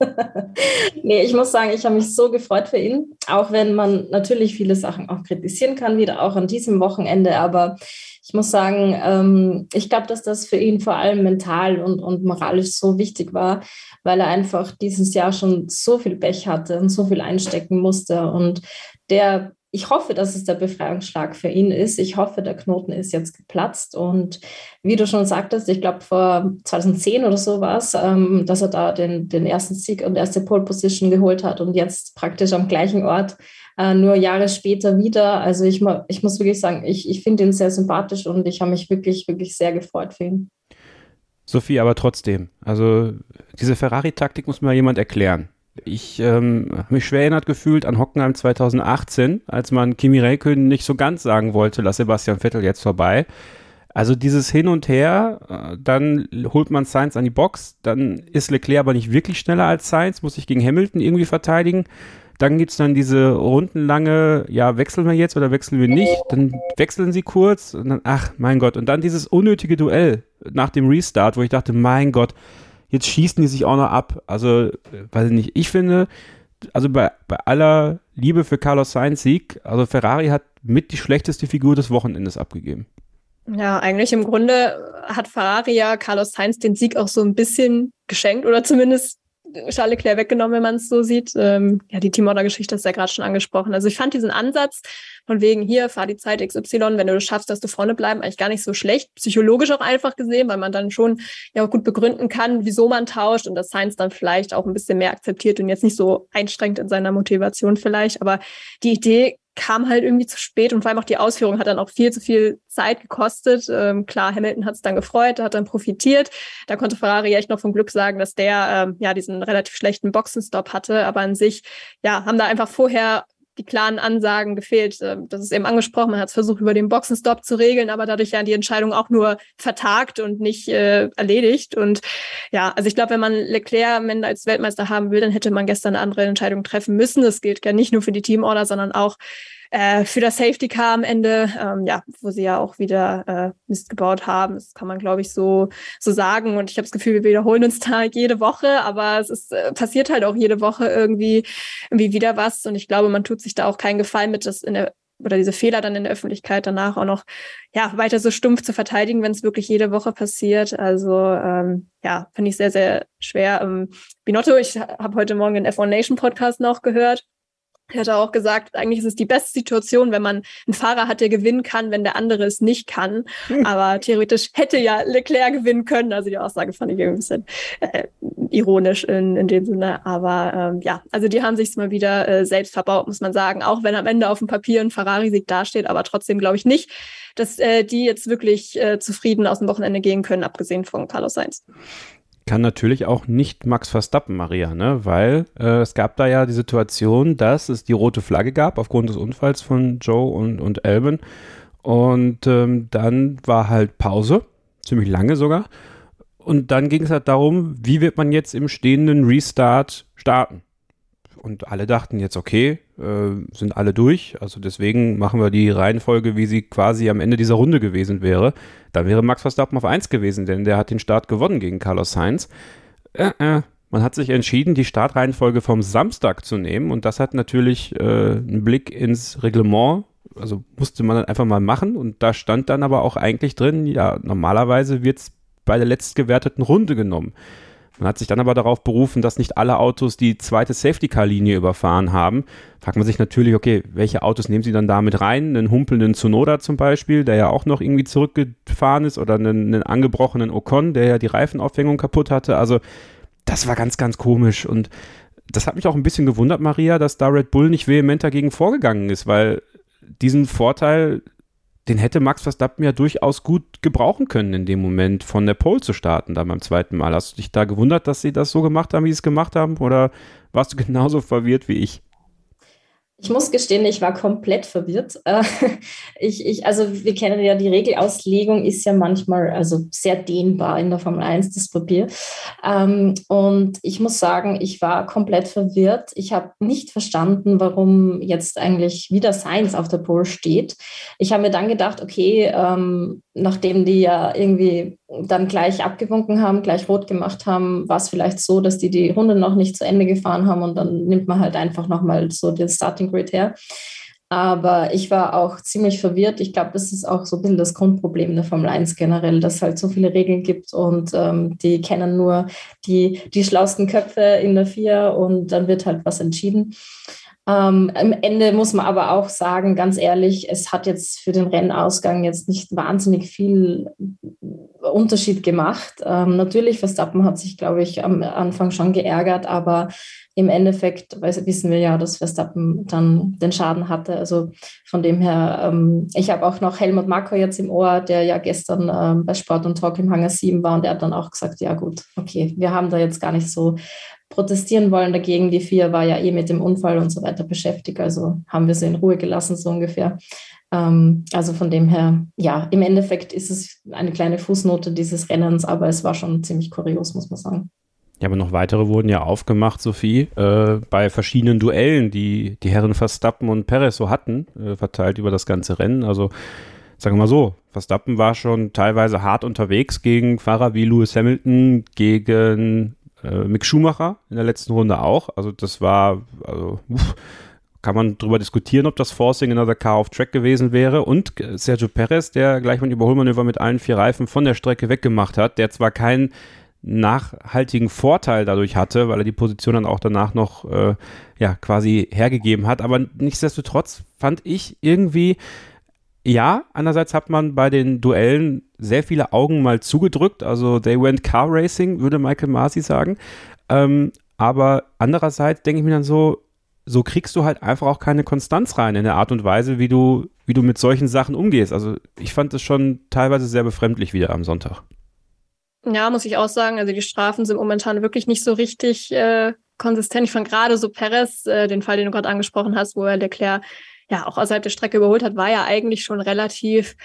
Speaker 1: <laughs>
Speaker 3: nee, ich muss sagen, ich habe mich so gefreut für ihn, auch wenn man natürlich viele Sachen auch kritisieren kann, wieder auch an diesem Wochenende. Aber ich muss sagen, ähm, ich glaube, dass das für ihn vor allem mental und, und moralisch so wichtig war, weil er einfach dieses Jahr schon so viel Pech hatte und so viel einstecken musste. Und der ich hoffe, dass es der Befreiungsschlag für ihn ist. Ich hoffe, der Knoten ist jetzt geplatzt. Und wie du schon sagtest, ich glaube, vor 2010 oder so war es, ähm, dass er da den, den ersten Sieg und erste Pole Position geholt hat und jetzt praktisch am gleichen Ort, äh, nur Jahre später wieder. Also ich, ich muss wirklich sagen, ich, ich finde ihn sehr sympathisch und ich habe mich wirklich, wirklich sehr gefreut für ihn.
Speaker 1: Sophie, aber trotzdem, also diese Ferrari-Taktik muss mir jemand erklären. Ich ähm, habe mich schwer erinnert gefühlt an Hockenheim 2018, als man Kimi Räikkönen nicht so ganz sagen wollte, lass Sebastian Vettel jetzt vorbei. Also dieses Hin und Her, äh, dann holt man Sainz an die Box, dann ist Leclerc aber nicht wirklich schneller als Sainz, muss sich gegen Hamilton irgendwie verteidigen. Dann gibt es dann diese rundenlange, ja, wechseln wir jetzt oder wechseln wir nicht? Dann wechseln sie kurz und dann, ach mein Gott. Und dann dieses unnötige Duell nach dem Restart, wo ich dachte, mein Gott, Jetzt schießen die sich auch noch ab. Also, weiß ich nicht. Ich finde, also bei, bei aller Liebe für Carlos Sainz Sieg, also Ferrari hat mit die schlechteste Figur des Wochenendes abgegeben.
Speaker 2: Ja, eigentlich im Grunde hat Ferrari ja Carlos Sainz den Sieg auch so ein bisschen geschenkt oder zumindest Charles Leclerc weggenommen, wenn man es so sieht. Ähm, ja, die Teamorder-Geschichte ist ja gerade schon angesprochen. Also ich fand diesen Ansatz von wegen hier, fahr die Zeit XY, wenn du es schaffst, dass du vorne bleiben, eigentlich gar nicht so schlecht. Psychologisch auch einfach gesehen, weil man dann schon ja auch gut begründen kann, wieso man tauscht und das Science dann vielleicht auch ein bisschen mehr akzeptiert und jetzt nicht so einstrengt in seiner Motivation vielleicht. Aber die Idee kam halt irgendwie zu spät und vor allem auch die Ausführung hat dann auch viel zu viel Zeit gekostet. Ähm, klar, Hamilton hat es dann gefreut, hat dann profitiert. Da konnte Ferrari echt noch vom Glück sagen, dass der ähm, ja diesen relativ schlechten Boxenstopp hatte. Aber an sich, ja, haben da einfach vorher die klaren Ansagen gefehlt. Ähm, das ist eben angesprochen, man hat es versucht, über den Boxenstopp zu regeln, aber dadurch ja die Entscheidung auch nur vertagt und nicht äh, erledigt. Und ja, also ich glaube, wenn man Leclerc am als Weltmeister haben will, dann hätte man gestern eine andere Entscheidung treffen müssen. Das gilt ja nicht nur für die Teamorder, sondern auch äh, für das Safety Car am Ende, ähm, ja, wo sie ja auch wieder äh, Mist gebaut haben. Das kann man, glaube ich, so, so sagen. Und ich habe das Gefühl, wir wiederholen uns da jede Woche, aber es ist, äh, passiert halt auch jede Woche irgendwie, irgendwie wieder was. Und ich glaube, man tut sich da auch keinen Gefallen mit, das in der oder diese Fehler dann in der Öffentlichkeit danach auch noch ja weiter so stumpf zu verteidigen, wenn es wirklich jede Woche passiert. Also ähm, ja, finde ich sehr sehr schwer. Ähm, Binotto, ich habe heute Morgen den F1 Nation Podcast noch gehört er hat auch gesagt, eigentlich ist es die beste Situation, wenn man einen Fahrer hat, der gewinnen kann, wenn der andere es nicht kann. Hm. Aber theoretisch hätte ja Leclerc gewinnen können. Also die Aussage fand ich ein bisschen äh, ironisch in, in dem Sinne. Aber ähm, ja, also die haben sich mal wieder äh, selbst verbaut, muss man sagen. Auch wenn am Ende auf dem Papier ein Ferrari-Sieg dasteht, aber trotzdem glaube ich nicht, dass äh, die jetzt wirklich äh, zufrieden aus dem Wochenende gehen können, abgesehen von Carlos Sainz
Speaker 1: kann natürlich auch nicht Max Verstappen, Maria, ne? Weil äh, es gab da ja die Situation, dass es die rote Flagge gab aufgrund des Unfalls von Joe und, und Alban. Und ähm, dann war halt Pause, ziemlich lange sogar. Und dann ging es halt darum, wie wird man jetzt im stehenden Restart starten? Und alle dachten jetzt, okay, sind alle durch. Also deswegen machen wir die Reihenfolge, wie sie quasi am Ende dieser Runde gewesen wäre. Dann wäre Max Verstappen auf 1 gewesen, denn der hat den Start gewonnen gegen Carlos Sainz. Äh, äh. Man hat sich entschieden, die Startreihenfolge vom Samstag zu nehmen und das hat natürlich äh, einen Blick ins Reglement also musste man dann einfach mal machen und da stand dann aber auch eigentlich drin, ja, normalerweise wird es bei der letztgewerteten Runde genommen. Man hat sich dann aber darauf berufen, dass nicht alle Autos die zweite Safety-Car-Linie überfahren haben. Fragt man sich natürlich, okay, welche Autos nehmen sie dann da mit rein? Einen humpelnden Tsunoda zum Beispiel, der ja auch noch irgendwie zurückgefahren ist, oder einen, einen angebrochenen Ocon, der ja die Reifenaufhängung kaputt hatte. Also das war ganz, ganz komisch und das hat mich auch ein bisschen gewundert, Maria, dass da Red Bull nicht vehement dagegen vorgegangen ist, weil diesen Vorteil, den hätte Max Verstappen ja durchaus gut gebrauchen können, in dem Moment von der Pole zu starten, da beim zweiten Mal. Hast du dich da gewundert, dass sie das so gemacht haben, wie sie es gemacht haben? Oder warst du genauso verwirrt wie ich?
Speaker 3: Ich muss gestehen, ich war komplett verwirrt. <laughs> Äh, ich, ich, also wir kennen ja die Regelauslegung ist ja manchmal also sehr dehnbar in der Formel 1, das Papier. Ähm, und ich muss sagen, ich war komplett verwirrt. Ich habe nicht verstanden, warum jetzt eigentlich wieder Science auf der Pole steht. Ich habe mir dann gedacht, okay, ähm, nachdem die ja irgendwie dann gleich abgewunken haben, gleich rot gemacht haben, war es vielleicht so, dass die die Runde noch nicht zu Ende gefahren haben und dann nimmt man halt einfach nochmal so den Starting Grid her. Aber ich war auch ziemlich verwirrt. Ich glaube, das ist auch so ein bisschen das Grundproblem der Formel 1 generell, dass es halt so viele Regeln gibt und ähm, die kennen nur die, die schlausten Köpfe in der FIA und dann wird halt was entschieden. Ähm, am Ende muss man aber auch sagen, ganz ehrlich, es hat jetzt für den Rennausgang jetzt nicht wahnsinnig viel Unterschied gemacht. Ähm, natürlich, Verstappen hat sich, glaube ich, am Anfang schon geärgert, aber im Endeffekt weiß, wissen wir ja, dass Verstappen dann den Schaden hatte. Also von dem her, ähm, ich habe auch noch Helmut Marko jetzt im Ohr, der ja gestern ähm, bei Sport und Talk im Hangar 7 war und der hat dann auch gesagt, ja gut, okay, wir haben da jetzt gar nicht so protestieren wollen dagegen. Die vier war ja eh mit dem Unfall und so weiter beschäftigt, also haben wir sie in Ruhe gelassen, so ungefähr. Ähm, also von dem her, ja, im Endeffekt ist es eine kleine Fußnote dieses Rennens, aber es war schon ziemlich kurios, muss man sagen.
Speaker 1: Ja, aber noch weitere wurden ja aufgemacht, Sophie, äh, bei verschiedenen Duellen, die die Herren Verstappen und Perez so hatten, äh, verteilt über das ganze Rennen. Also sagen wir mal so, Verstappen war schon teilweise hart unterwegs gegen Fahrer wie Lewis Hamilton, gegen äh, Mick Schumacher in der letzten Runde auch. Also das war, also uff, kann man darüber diskutieren, ob das Forcing Another Car auf Track gewesen wäre. Und Sergio Perez, der gleich mal ein Überholmanöver mit allen vier Reifen von der Strecke weggemacht hat, der zwar keinen nachhaltigen Vorteil dadurch hatte, weil er die Position dann auch danach noch äh, ja quasi hergegeben hat, aber nichtsdestotrotz fand ich irgendwie ja, einerseits hat man bei den Duellen sehr viele Augen mal zugedrückt, also they went car racing, würde Michael Masi sagen. Ähm, aber andererseits denke ich mir dann so, so kriegst du halt einfach auch keine Konstanz rein in der Art und Weise, wie du, wie du mit solchen Sachen umgehst. Also ich fand es schon teilweise sehr befremdlich wieder am Sonntag.
Speaker 2: Ja, muss ich auch sagen. Also die Strafen sind momentan wirklich nicht so richtig äh, konsistent. Ich fand gerade so Perez, äh, den Fall, den du gerade angesprochen hast, wo er Leclerc ja auch außerhalb der Strecke überholt hat, war ja eigentlich schon relativ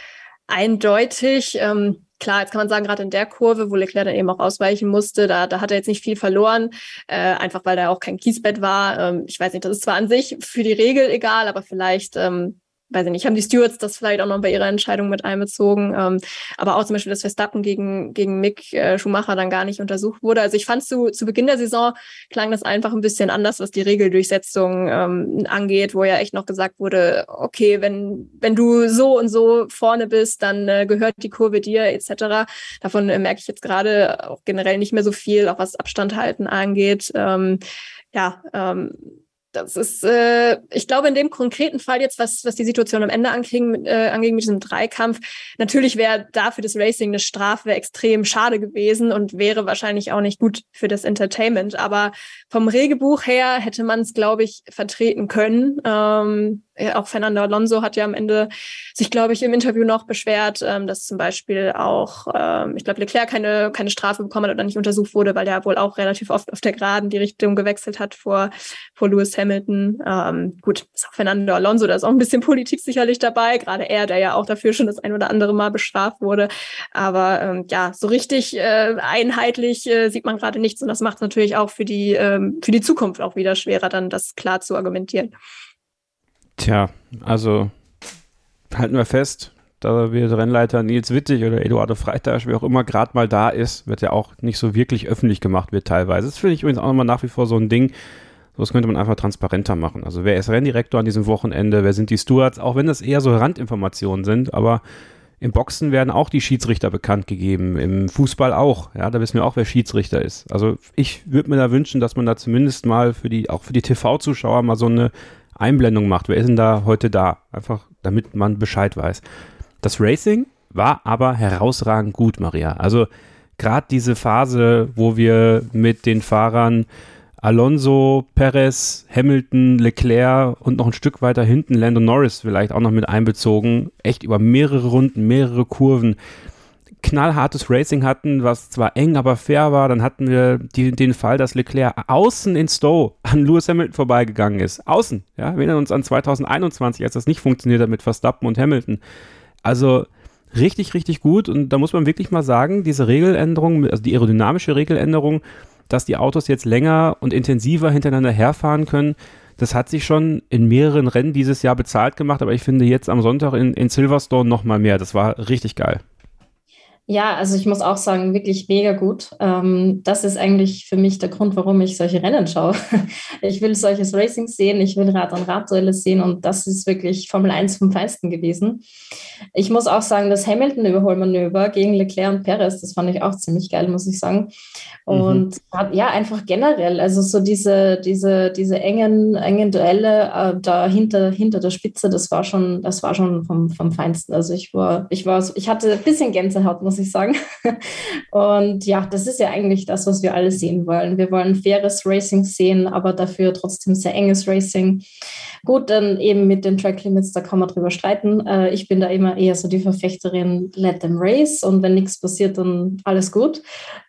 Speaker 2: eindeutig. Ähm, klar, jetzt kann man sagen, gerade in der Kurve, wo Leclerc dann eben auch ausweichen musste, da, da hat er jetzt nicht viel verloren, äh, einfach weil da auch kein Kiesbett war. Ähm, ich weiß nicht, das ist zwar an sich für die Regel egal, aber vielleicht ähm, weiß ich nicht, haben die Stewards das vielleicht auch noch bei ihrer Entscheidung mit einbezogen. Ähm, aber auch zum Beispiel, dass Verstappen gegen, gegen Mick äh, Schumacher dann gar nicht untersucht wurde. Also ich fand zu, zu Beginn der Saison klang das einfach ein bisschen anders, was die Regeldurchsetzung ähm, angeht, wo ja echt noch gesagt wurde, okay, wenn, wenn du so und so vorne bist, dann äh, gehört die Kurve dir etc. Davon äh, merke ich jetzt gerade auch generell nicht mehr so viel, auch was Abstand halten angeht. Ähm, ja, ähm, das ist, äh, ich glaube, in dem konkreten Fall jetzt, was, was die Situation am Ende anging, äh, anging mit diesem Dreikampf, natürlich wäre da für das Racing eine Strafe extrem schade gewesen und wäre wahrscheinlich auch nicht gut für das Entertainment. Aber vom Regelbuch her hätte man es, glaube ich, vertreten können. Ähm, auch Fernando Alonso hat ja am Ende sich, glaube ich, im Interview noch beschwert, ähm, dass zum Beispiel auch, ähm, ich glaube, Leclerc keine, keine Strafe bekommen hat oder nicht untersucht wurde, weil der wohl auch relativ oft auf der Geraden die Richtung gewechselt hat vor, vor Lewis Hamilton. Ähm, gut, ist auch Fernando Alonso, da ist auch ein bisschen Politik sicherlich dabei, gerade er, der ja auch dafür schon das ein oder andere Mal bestraft wurde. Aber ähm, ja, so richtig äh, einheitlich äh, sieht man gerade nichts und das macht es natürlich auch für die, ähm, für die Zukunft auch wieder schwerer, dann das klar zu argumentieren.
Speaker 1: Tja, also halten wir fest, da wird Rennleiter Nils Wittig oder Eduardo Freitag, wer auch immer gerade mal da ist, wird ja auch nicht so wirklich öffentlich gemacht wird teilweise. Das finde ich übrigens auch nochmal nach wie vor so ein Ding. Das könnte man einfach transparenter machen. Also wer ist Renndirektor an diesem Wochenende, wer sind die Stewards, auch wenn das eher so Randinformationen sind, aber im Boxen werden auch die Schiedsrichter bekannt gegeben, im Fußball auch. Ja, da wissen wir auch, wer Schiedsrichter ist. Also ich würde mir da wünschen, dass man da zumindest mal für die, auch für die TV-Zuschauer mal so eine Einblendung macht. Wer ist denn da heute da? Einfach, damit man Bescheid weiß. Das Racing war aber herausragend gut, Maria. Also gerade diese Phase, wo wir mit den Fahrern Alonso, Perez, Hamilton, Leclerc und noch ein Stück weiter hinten Lando Norris vielleicht auch noch mit einbezogen. Echt über mehrere Runden, mehrere Kurven knallhartes Racing hatten, was zwar eng, aber fair war. Dann hatten wir die, den Fall, dass Leclerc außen in Stowe an Lewis Hamilton vorbeigegangen ist. Außen, ja. Wir erinnern uns an 2021, als das nicht funktioniert hat mit Verstappen und Hamilton. Also richtig, richtig gut. Und da muss man wirklich mal sagen, diese Regeländerung, also die aerodynamische Regeländerung, dass die Autos jetzt länger und intensiver hintereinander herfahren können, das hat sich schon in mehreren Rennen dieses Jahr bezahlt gemacht, aber ich finde jetzt am Sonntag in, in Silverstone noch mal mehr. Das war richtig geil.
Speaker 3: Ja, also ich muss auch sagen, wirklich mega gut. Ähm, das ist eigentlich für mich der Grund, warum ich solche Rennen schaue. <laughs> Ich will solches Racing sehen, ich will Rad- an Rad-Duelle sehen und das ist wirklich Formel 1 vom Feinsten gewesen. Ich muss auch sagen, das Hamilton-Überholmanöver gegen Leclerc und Perez, das fand ich auch ziemlich geil, muss ich sagen. Mhm. Und mhm. ja, einfach generell, also so diese, diese, diese engen, engen Duelle äh, da hinter, hinter der Spitze, das war schon, das war schon vom, vom Feinsten. Also ich war, ich war, ich hatte ein bisschen Gänsehaut, muss ich sagen. Und ja, das ist ja eigentlich das, was wir alle sehen wollen. Wir wollen faires Racing sehen, aber dafür trotzdem sehr enges Racing. Gut, dann eben mit den Track Limits, da kann man drüber streiten. Äh, ich bin da immer eher so die Verfechterin, let them race und wenn nichts passiert, dann alles gut.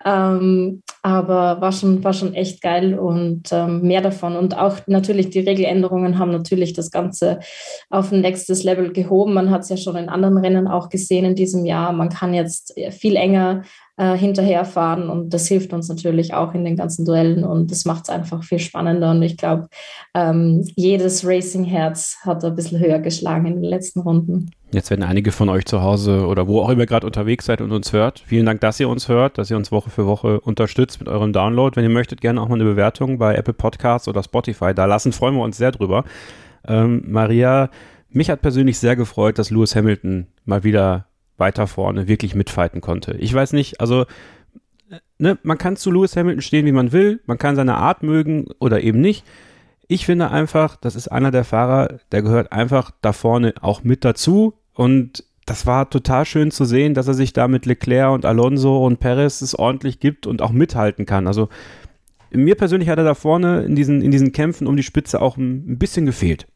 Speaker 3: Ähm, aber war schon, war schon echt geil und ähm, mehr davon. Und auch natürlich die Regeländerungen haben natürlich das Ganze auf ein nächstes Level gehoben. Man hat es ja schon in anderen Rennen auch gesehen in diesem Jahr. Man kann jetzt viel enger äh, hinterherfahren und das hilft uns natürlich auch in den ganzen Duellen und das macht es einfach viel spannender und ich glaube, ähm, jedes Racing-Herz hat ein bisschen höher geschlagen in den letzten Runden.
Speaker 1: Jetzt werden einige von euch zu Hause oder wo auch immer gerade unterwegs seid und uns hört. Vielen Dank, dass ihr uns hört, dass ihr uns Woche für Woche unterstützt mit eurem Download. Wenn ihr möchtet, gerne auch mal eine Bewertung bei Apple Podcasts oder Spotify da lassen, freuen wir uns sehr drüber. Ähm, Maria, mich hat persönlich sehr gefreut, dass Lewis Hamilton mal wieder weiter vorne wirklich mitfighten konnte. Ich weiß nicht, also ne, man kann zu Lewis Hamilton stehen, wie man will, man kann seine Art mögen oder eben nicht. Ich finde einfach, das ist einer der Fahrer, der gehört einfach da vorne auch mit dazu und das war total schön zu sehen, dass er sich da mit Leclerc und Alonso und Perez es ordentlich gibt und auch mithalten kann. Also mir persönlich hat er da vorne in diesen, in diesen Kämpfen um die Spitze auch ein bisschen gefehlt.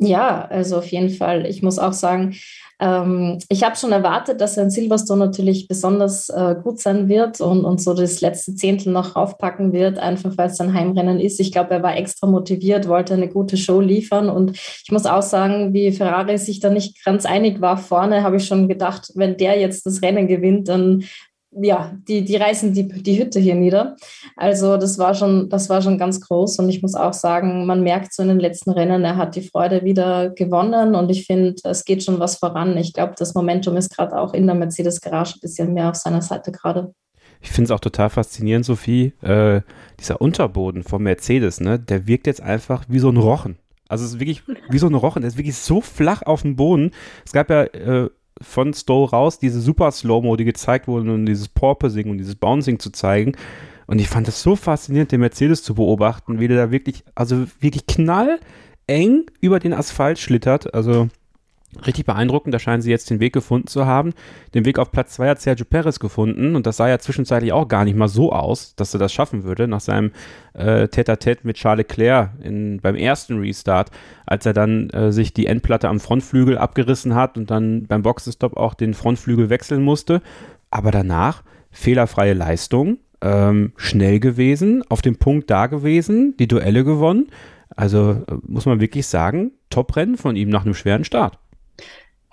Speaker 3: Ja, also auf jeden Fall. Ich muss auch sagen, ähm, ich habe schon erwartet, dass er in Silverstone natürlich besonders äh, gut sein wird und, und so das letzte Zehntel noch raufpacken wird, einfach weil es sein Heimrennen ist. Ich glaube, er war extra motiviert, wollte eine gute Show liefern und ich muss auch sagen, wie Ferrari sich da nicht ganz einig war vorne, habe ich schon gedacht, wenn der jetzt das Rennen gewinnt, dann ja, die, die reißen die, die Hütte hier nieder. Also das war schon, das war schon ganz groß. Und ich muss auch sagen, man merkt so in den letzten Rennen, er hat die Freude wieder gewonnen und ich finde, es geht schon was voran. Ich glaube, das Momentum ist gerade auch in der Mercedes-Garage ein bisschen mehr auf seiner Seite gerade.
Speaker 1: Ich finde es auch total faszinierend, Sophie. Äh, dieser Unterboden vom Mercedes, ne, der wirkt jetzt einfach wie so ein Rochen. Also es ist wirklich wie so ein Rochen, der ist wirklich so flach auf dem Boden. Es gab ja äh, von Stowe raus diese super Slow-Mo, die gezeigt wurden, um dieses Porpoising und dieses Bouncing zu zeigen. Und ich fand es so faszinierend, den Mercedes zu beobachten, wie der da wirklich, also wirklich knalleng über den Asphalt schlittert. Also Richtig beeindruckend, da scheinen sie jetzt den Weg gefunden zu haben. Den Weg auf Platz 2 hat Sergio Perez gefunden und das sah ja zwischenzeitlich auch gar nicht mal so aus, dass er das schaffen würde, nach seinem äh, Tete-a-Tete mit Charles Leclerc in, beim ersten Restart, als er dann äh, sich die Endplatte am Frontflügel abgerissen hat und dann beim Boxenstopp auch den Frontflügel wechseln musste. Aber danach fehlerfreie Leistung, ähm, schnell gewesen, auf dem Punkt da gewesen, die Duelle gewonnen. Also äh, muss man wirklich sagen, Top-Rennen von ihm nach einem schweren Start.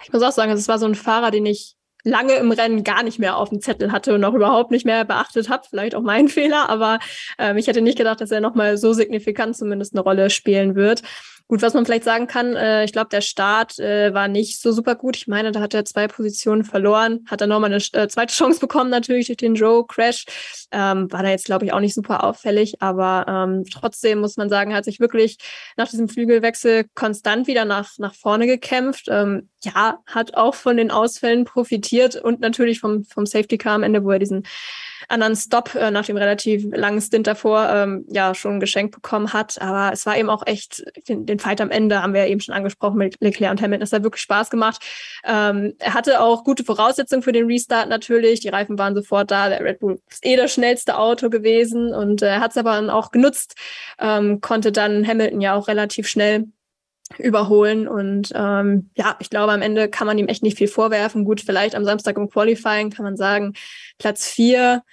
Speaker 2: Ich muss auch sagen, es war so ein Fahrer, den ich lange im Rennen gar nicht mehr auf dem Zettel hatte und auch überhaupt nicht mehr beachtet habe. Vielleicht auch mein <laughs> Fehler, aber ähm, ich hätte nicht gedacht, dass er nochmal so signifikant zumindest eine Rolle spielen wird. Gut, was man vielleicht sagen kann, äh, ich glaube, der Start äh, war nicht so super gut. Ich meine, da hat er zwei Positionen verloren, hat er nochmal eine äh, zweite <laughs> Chance bekommen, natürlich durch den Joe-Crash. Ähm, war da jetzt, glaube ich, auch nicht super auffällig, aber ähm, trotzdem muss man sagen, hat sich wirklich nach diesem Flügelwechsel konstant wieder nach, nach vorne gekämpft. Ähm, ja, hat auch von den Ausfällen profitiert und natürlich vom, vom Safety Car am Ende, wo er diesen anderen Stop äh, nach dem relativ langen Stint davor ähm, ja schon geschenkt bekommen hat. Aber es war eben auch echt, den, den Fight am Ende haben wir ja eben schon angesprochen mit Leclerc und Hamilton. Das hat wirklich Spaß gemacht. Ähm, er hatte auch gute Voraussetzungen für den Restart natürlich. Die Reifen waren sofort da. Der Red Bull ist eh das schnellste Auto gewesen und äh, er hat es aber dann auch genutzt, ähm, konnte dann Hamilton ja auch relativ schnell überholen. Und ähm, ja, ich glaube, am Ende kann man ihm echt nicht viel vorwerfen. Gut, vielleicht am Samstag im Qualifying kann man sagen, Platz vier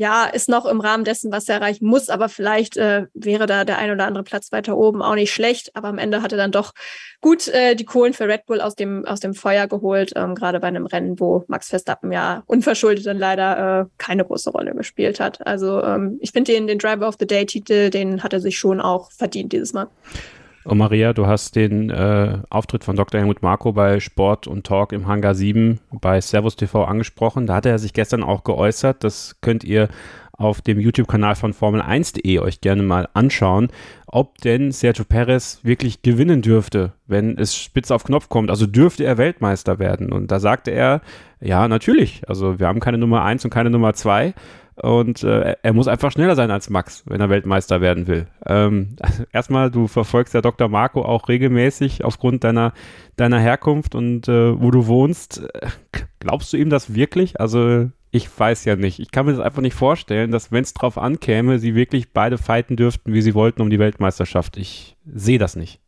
Speaker 2: ja, ist noch im Rahmen dessen, was er erreichen muss, aber vielleicht äh, wäre da der ein oder andere Platz weiter oben auch nicht schlecht. Aber am Ende hat er dann doch gut äh, die Kohlen für Red Bull aus dem, aus dem Feuer geholt, ähm, gerade bei einem Rennen, wo Max Verstappen ja unverschuldet dann leider äh, keine große Rolle gespielt hat. Also ähm, ich finde den, den Driver of the Day-Titel, den hat er sich schon auch verdient dieses Mal.
Speaker 1: Und Maria, du hast den äh, Auftritt von Dr. Helmut Marko bei Sport und Talk im Hangar 7 bei Servus TV angesprochen. Da hat er sich gestern auch geäußert. Das könnt ihr auf dem YouTube-Kanal von Formel1.de euch gerne mal anschauen, ob denn Sergio Perez wirklich gewinnen dürfte, wenn es spitz auf Knopf kommt. Also dürfte er Weltmeister werden. Und da sagte er, ja, natürlich. Also wir haben keine Nummer 1 und keine Nummer 2. Und äh, er muss einfach schneller sein als Max, wenn er Weltmeister werden will. Ähm, <laughs> erstmal, du verfolgst ja Dr. Marco auch regelmäßig aufgrund deiner, deiner Herkunft und äh, wo du wohnst. Glaubst du ihm das wirklich? Also ich weiß ja nicht. Ich kann mir das einfach nicht vorstellen, dass wenn es drauf ankäme, sie wirklich beide fighten dürften, wie sie wollten um die Weltmeisterschaft. Ich sehe das nicht.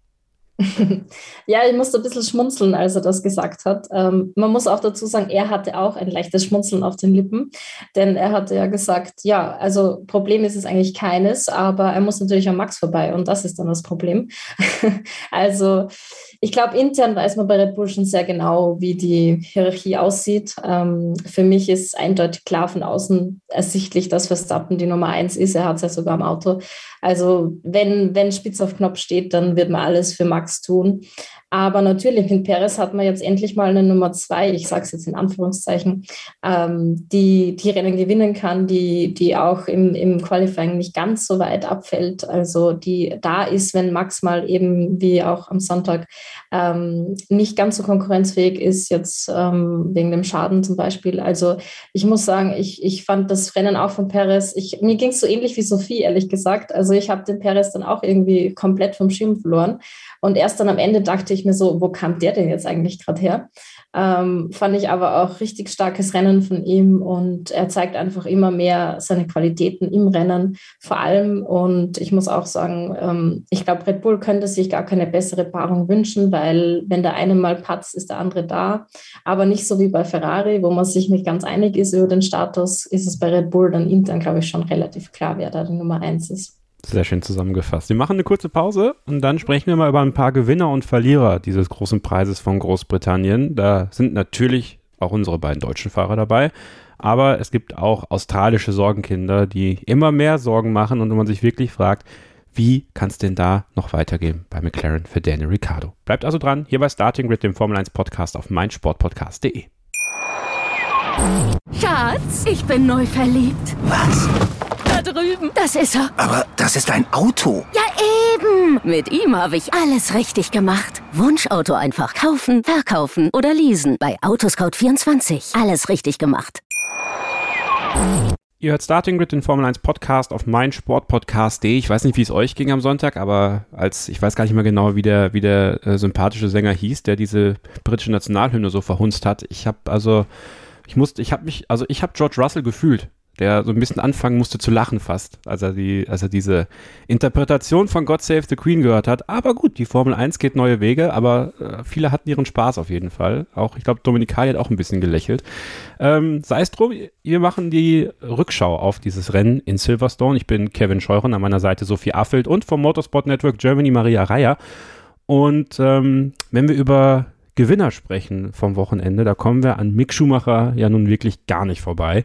Speaker 3: Ja, ich musste ein bisschen schmunzeln, als er das gesagt hat. Ähm, man muss auch dazu sagen, er hatte auch ein leichtes Schmunzeln auf den Lippen, denn er hatte ja gesagt, ja, also Problem ist es eigentlich keines, aber er muss natürlich am Max vorbei und das ist dann das Problem. <laughs> also ich glaube, intern weiß man bei Red Bull schon sehr genau, wie die Hierarchie aussieht. Ähm, für mich ist eindeutig klar von außen ersichtlich, dass Verstappen die Nummer eins ist. Er hat es ja sogar im Auto. Also wenn, wenn Spitz auf Knopf steht, dann wird man alles für Max tun. Aber natürlich, mit Perez hat man jetzt endlich mal eine Nummer zwei, ich sage es jetzt in Anführungszeichen, ähm, die die Rennen gewinnen kann, die, die auch im, im Qualifying nicht ganz so weit abfällt. Also die da ist, wenn Max mal eben wie auch am Sonntag ähm, nicht ganz so konkurrenzfähig ist, jetzt ähm, wegen dem Schaden zum Beispiel. Also ich muss sagen, ich, ich fand das Rennen auch von Perez, ich, mir ging es so ähnlich wie Sophie, ehrlich gesagt. Also ich habe den Perez dann auch irgendwie komplett vom Schirm verloren. Und erst dann am Ende dachte ich mir so, wo kam der denn jetzt eigentlich gerade her? Ähm, fand ich aber auch richtig starkes Rennen von ihm und er zeigt einfach immer mehr seine Qualitäten im Rennen vor allem. Und ich muss auch sagen, ähm, ich glaube, Red Bull könnte sich gar keine bessere Paarung wünschen, weil wenn der eine mal patzt, ist der andere da. Aber nicht so wie bei Ferrari, wo man sich nicht ganz einig ist über den Status, ist es bei Red Bull dann intern, glaube ich, schon relativ klar, wer da die Nummer eins ist.
Speaker 1: Sehr schön zusammengefasst. Wir machen eine kurze Pause und dann sprechen wir mal über ein paar Gewinner und Verlierer dieses großen Preises von Großbritannien. Da sind natürlich auch unsere beiden deutschen Fahrer dabei. Aber es gibt auch australische Sorgenkinder, die immer mehr Sorgen machen und wo man sich wirklich fragt, wie kann es denn da noch weitergehen bei McLaren für Daniel Ricciardo? Bleibt also dran, hier bei Starting Grid, dem Formel 1 Podcast auf meinsportpodcast.de.
Speaker 6: Schatz, ich bin neu verliebt.
Speaker 7: Was?
Speaker 6: Drüben. Das ist er.
Speaker 7: Aber das ist ein Auto.
Speaker 6: Ja, eben. Mit ihm habe ich alles richtig gemacht. Wunschauto einfach kaufen, verkaufen oder leasen. Bei Autoscout24. Alles richtig gemacht.
Speaker 1: Ihr hört Starting Grid, den Formel 1 Podcast auf meinsportpodcast.de. Ich weiß nicht, wie es euch ging am Sonntag, aber als ich weiß gar nicht mehr genau, wie der, wie der äh, sympathische Sänger hieß, der diese britische Nationalhymne so verhunzt hat. Ich habe also, ich musste, ich habe mich, also ich habe George Russell gefühlt der so ein bisschen anfangen musste zu lachen fast, als er, die, als er diese Interpretation von God Save the Queen gehört hat. Aber gut, die Formel 1 geht neue Wege, aber äh, viele hatten ihren Spaß auf jeden Fall. Auch, ich glaube, Dominikali hat auch ein bisschen gelächelt. Ähm, Sei es drum, wir machen die Rückschau auf dieses Rennen in Silverstone. Ich bin Kevin Scheuren, an meiner Seite Sophie Affelt und vom Motorsport Network Germany Maria Reier. Und ähm, wenn wir über Gewinner sprechen vom Wochenende, da kommen wir an Mick Schumacher ja nun wirklich gar nicht vorbei.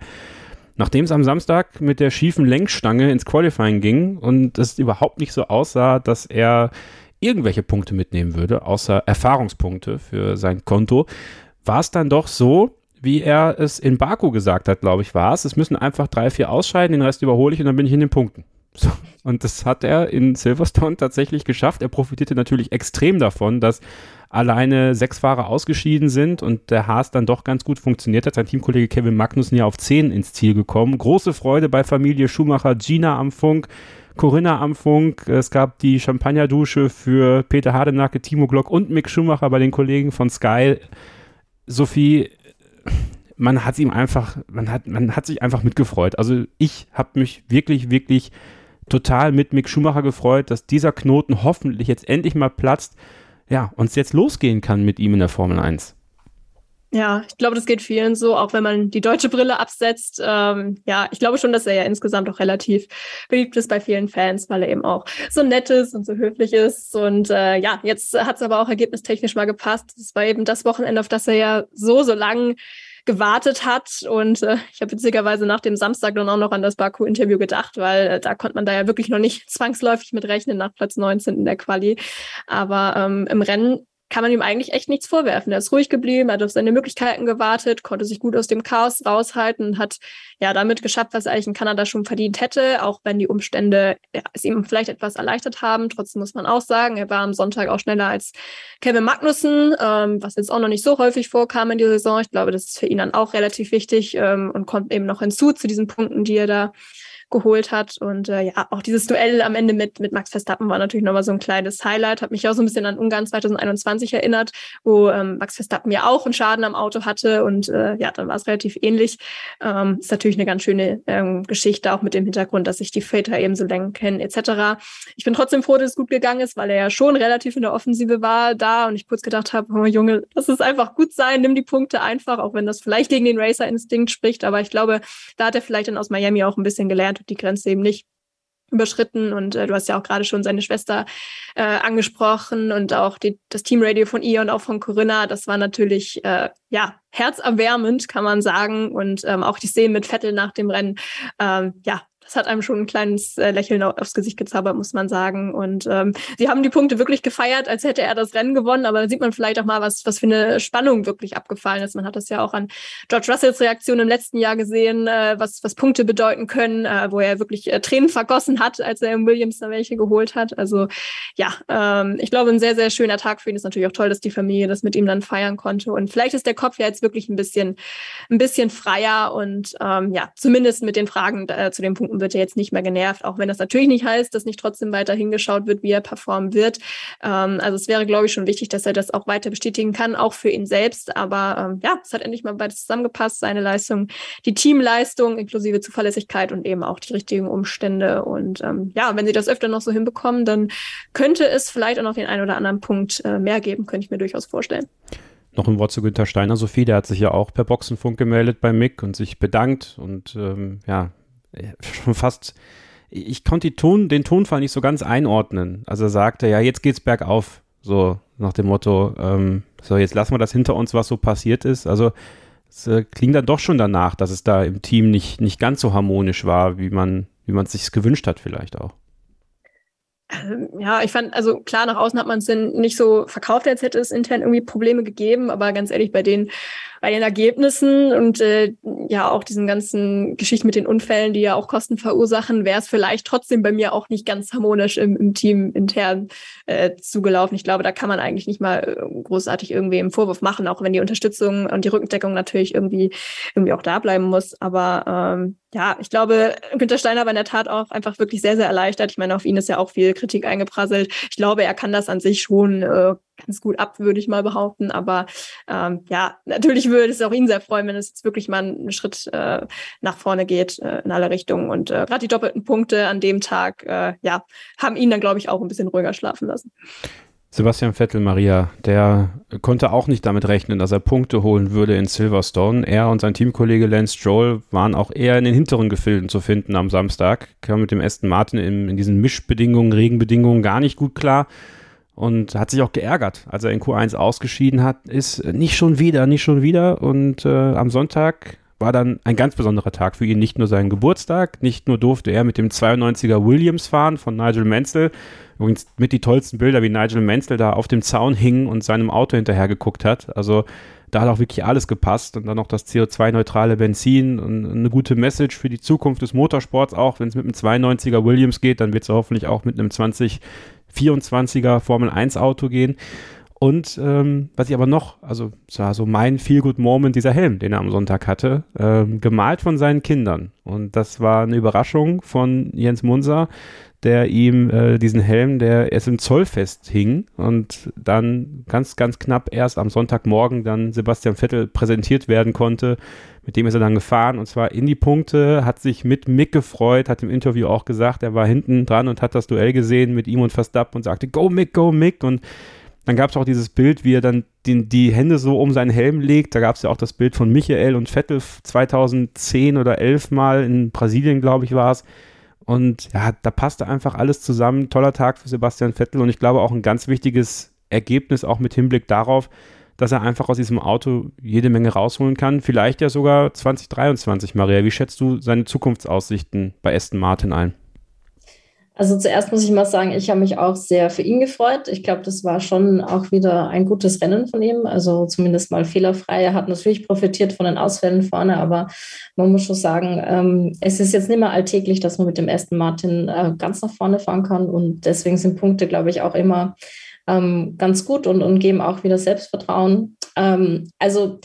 Speaker 1: Nachdem es am Samstag mit der schiefen Lenkstange ins Qualifying ging und es überhaupt nicht so aussah, dass er irgendwelche Punkte mitnehmen würde, außer Erfahrungspunkte für sein Konto, war es dann doch so, wie er es in Baku gesagt hat, glaube ich, war es. Es müssen einfach drei, vier ausscheiden, den Rest überhole ich und dann bin ich in den Punkten. So, und das hat er in Silverstone tatsächlich geschafft. Er profitierte natürlich extrem davon, dass alleine sechs Fahrer ausgeschieden sind und der Haas dann doch ganz gut funktioniert hat. Sein Teamkollege Kevin Magnussen ja auf 10 ins Ziel gekommen. Große Freude bei Familie Schumacher, Gina am Funk, Corinna am Funk. Es gab die Champagnerdusche für Peter Hardenacke, Timo Glock und Mick Schumacher bei den Kollegen von Sky. Sophie, man hat ihm einfach, man hat, man hat sich einfach mitgefreut. Also ich habe mich wirklich, wirklich total mit Mick Schumacher gefreut, dass dieser Knoten hoffentlich jetzt endlich mal platzt ja, und es jetzt losgehen kann mit ihm in der Formel 1.
Speaker 2: Ja, ich glaube, das geht vielen so, auch wenn man die deutsche Brille absetzt. Ähm, ja, ich glaube schon, dass er ja insgesamt auch relativ beliebt ist bei vielen Fans, weil er eben auch so nett ist und so höflich ist. Und äh, ja, jetzt hat es aber auch ergebnistechnisch mal gepasst. Es war eben das Wochenende, auf das er ja so, so lang gewartet hat. Und äh, ich habe witzigerweise nach dem Samstag dann auch noch an das Baku-Interview gedacht, weil äh, da konnte man da ja wirklich noch nicht <laughs> zwangsläufig mit rechnen nach Platz 19 in der Quali. Aber ähm, im Rennen kann man ihm eigentlich echt nichts vorwerfen. Er ist ruhig geblieben, hat auf seine Möglichkeiten gewartet, konnte sich gut aus dem Chaos raushalten und hat ja damit geschafft, was er eigentlich in Kanada schon verdient hätte, auch wenn die Umstände ja, es ihm vielleicht etwas erleichtert haben. Trotzdem muss man auch sagen, er war am Sonntag auch schneller als Kevin Magnussen, ähm, was jetzt auch noch nicht so häufig vorkam in der Saison. Ich glaube, das ist für ihn dann auch relativ wichtig ähm, und kommt eben noch hinzu zu diesen Punkten, die er da geholt hat. Und äh, ja, auch dieses Duell am Ende mit, mit Max Verstappen war natürlich nochmal so ein kleines Highlight. Hat mich auch so ein bisschen an Ungarn 2021 erinnert, wo ähm, Max Verstappen ja auch einen Schaden am Auto hatte. Und äh, ja, dann war es relativ ähnlich. Ähm, ist natürlich eine ganz schöne ähm, Geschichte, auch mit dem Hintergrund, dass sich die Väter eben so länger kennen, etc. Ich bin trotzdem froh, dass es gut gegangen ist, weil er ja schon relativ in der Offensive war da und ich kurz gedacht habe, oh Junge, lass es einfach gut sein, nimm die Punkte einfach, auch wenn das vielleicht gegen den Racer-Instinkt spricht. Aber ich glaube, da hat er vielleicht dann aus Miami auch ein bisschen gelernt und die Grenze eben nicht überschritten. Und äh, du hast ja auch gerade schon seine Schwester äh, angesprochen und auch die, das Teamradio von ihr und auch von Corinna. Das war natürlich äh, ja herzerwärmend, kann man sagen. Und ähm, auch die Szene mit Vettel nach dem Rennen, ähm, ja, das hat einem schon ein kleines äh, Lächeln aufs Gesicht gezaubert, muss man sagen. Und ähm, sie haben die Punkte wirklich gefeiert, als hätte er das Rennen gewonnen. Aber da sieht man vielleicht auch mal, was, was für eine Spannung wirklich abgefallen ist. Man hat das ja auch an George Russells Reaktion im letzten Jahr gesehen, äh, was, was Punkte bedeuten können, äh, wo er wirklich äh, Tränen vergossen hat, als er im Williams da welche geholt hat. Also ja, ähm, ich glaube, ein sehr, sehr schöner Tag für ihn. Ist natürlich auch toll, dass die Familie das mit ihm dann feiern konnte. Und vielleicht ist der Kopf ja jetzt wirklich ein bisschen, ein bisschen freier und ähm, ja, zumindest mit den Fragen äh, zu den Punkten wird er jetzt nicht mehr genervt, auch wenn das natürlich nicht heißt, dass nicht trotzdem weiter hingeschaut wird, wie er performen wird. Ähm, also es wäre, glaube ich, schon wichtig, dass er das auch weiter bestätigen kann, auch für ihn selbst. Aber ähm, ja, es hat endlich mal beides zusammengepasst, seine Leistung, die Teamleistung inklusive Zuverlässigkeit und eben auch die richtigen Umstände. Und ähm, ja, wenn sie das öfter noch so hinbekommen, dann könnte es vielleicht auch noch den einen oder anderen Punkt äh, mehr geben, könnte ich mir durchaus vorstellen.
Speaker 1: Noch ein Wort zu Günther Steiner, Sophie, der hat sich ja auch per Boxenfunk gemeldet bei Mick und sich bedankt und ähm, ja, <laughs> schon fast, ich konnte Ton, den Tonfall nicht so ganz einordnen. Also er sagte, ja, jetzt geht's bergauf. So nach dem Motto, ähm, so jetzt lassen wir das hinter uns, was so passiert ist. Also es äh, klingt dann doch schon danach, dass es da im Team nicht, nicht ganz so harmonisch war, wie man, wie es sich gewünscht hat, vielleicht auch.
Speaker 2: Ähm, ja, ich fand, also klar, nach außen hat man es nicht so verkauft, als hätte es intern irgendwie Probleme gegeben, aber ganz ehrlich, bei den bei den Ergebnissen und äh, ja auch diesen ganzen Geschichten mit den Unfällen, die ja auch Kosten verursachen, wäre es vielleicht trotzdem bei mir auch nicht ganz harmonisch im, im Team intern äh, zugelaufen. Ich glaube, da kann man eigentlich nicht mal äh, großartig irgendwie im Vorwurf machen, auch wenn die Unterstützung und die Rückendeckung natürlich irgendwie irgendwie auch da bleiben muss. Aber ähm, ja, ich glaube, Günter Steiner war in der Tat auch einfach wirklich sehr, sehr erleichtert. Ich meine, auf ihn ist ja auch viel Kritik eingeprasselt. Ich glaube, er kann das an sich schon äh, ganz gut ab, würde ich mal behaupten. Aber ähm, ja, natürlich würde es auch ihn sehr freuen, wenn es jetzt wirklich mal einen Schritt äh, nach vorne geht äh, in alle Richtungen. Und äh, gerade die doppelten Punkte an dem Tag, äh, ja, haben ihn dann, glaube ich, auch ein bisschen ruhiger schlafen lassen.
Speaker 1: Sebastian Vettel, Maria, der konnte auch nicht damit rechnen, dass er Punkte holen würde in Silverstone. Er und sein Teamkollege Lance Stroll waren auch eher in den hinteren Gefilden zu finden am Samstag. Kam mit dem Aston Martin in, in diesen Mischbedingungen, Regenbedingungen gar nicht gut klar und hat sich auch geärgert, als er in Q1 ausgeschieden hat, ist nicht schon wieder, nicht schon wieder. Und äh, am Sonntag war dann ein ganz besonderer Tag für ihn. Nicht nur sein Geburtstag, nicht nur durfte er mit dem 92er Williams fahren von Nigel Mansell. Übrigens mit die tollsten Bilder, wie Nigel Mansell da auf dem Zaun hing und seinem Auto hinterher geguckt hat. Also da hat auch wirklich alles gepasst und dann noch das CO2-neutrale Benzin und eine gute Message für die Zukunft des Motorsports auch. Wenn es mit einem 92er Williams geht, dann wird es hoffentlich auch mit einem 2024er Formel 1 Auto gehen. Und ähm, was ich aber noch, also es war so mein Feel-Good-Moment, dieser Helm, den er am Sonntag hatte, ähm, gemalt von seinen Kindern. Und das war eine Überraschung von Jens Munser, der ihm äh, diesen Helm, der erst im Zollfest hing und dann ganz, ganz knapp erst am Sonntagmorgen dann Sebastian Vettel präsentiert werden konnte. Mit dem ist er dann gefahren und zwar in die Punkte, hat sich mit Mick gefreut, hat im Interview auch gesagt, er war hinten dran und hat das Duell gesehen mit ihm und Verstappen und sagte, go Mick, go Mick und dann gab es auch dieses Bild, wie er dann den, die Hände so um seinen Helm legt. Da gab es ja auch das Bild von Michael und Vettel 2010 oder 11 Mal in Brasilien, glaube ich, war es. Und ja, da passte einfach alles zusammen. Toller Tag für Sebastian Vettel und ich glaube auch ein ganz wichtiges Ergebnis, auch mit Hinblick darauf, dass er einfach aus diesem Auto jede Menge rausholen kann. Vielleicht ja sogar 2023, Maria. Wie schätzt du seine Zukunftsaussichten bei Aston Martin ein?
Speaker 3: Also zuerst muss ich mal sagen, ich habe mich auch sehr für ihn gefreut. Ich glaube, das war schon auch wieder ein gutes Rennen von ihm. Also zumindest mal fehlerfrei. Er hat natürlich profitiert von den Ausfällen vorne, aber man muss schon sagen, ähm, es ist jetzt nicht mehr alltäglich, dass man mit dem Aston Martin äh, ganz nach vorne fahren kann. Und deswegen sind Punkte, glaube ich, auch immer ähm, ganz gut und, und geben auch wieder Selbstvertrauen. Ähm, also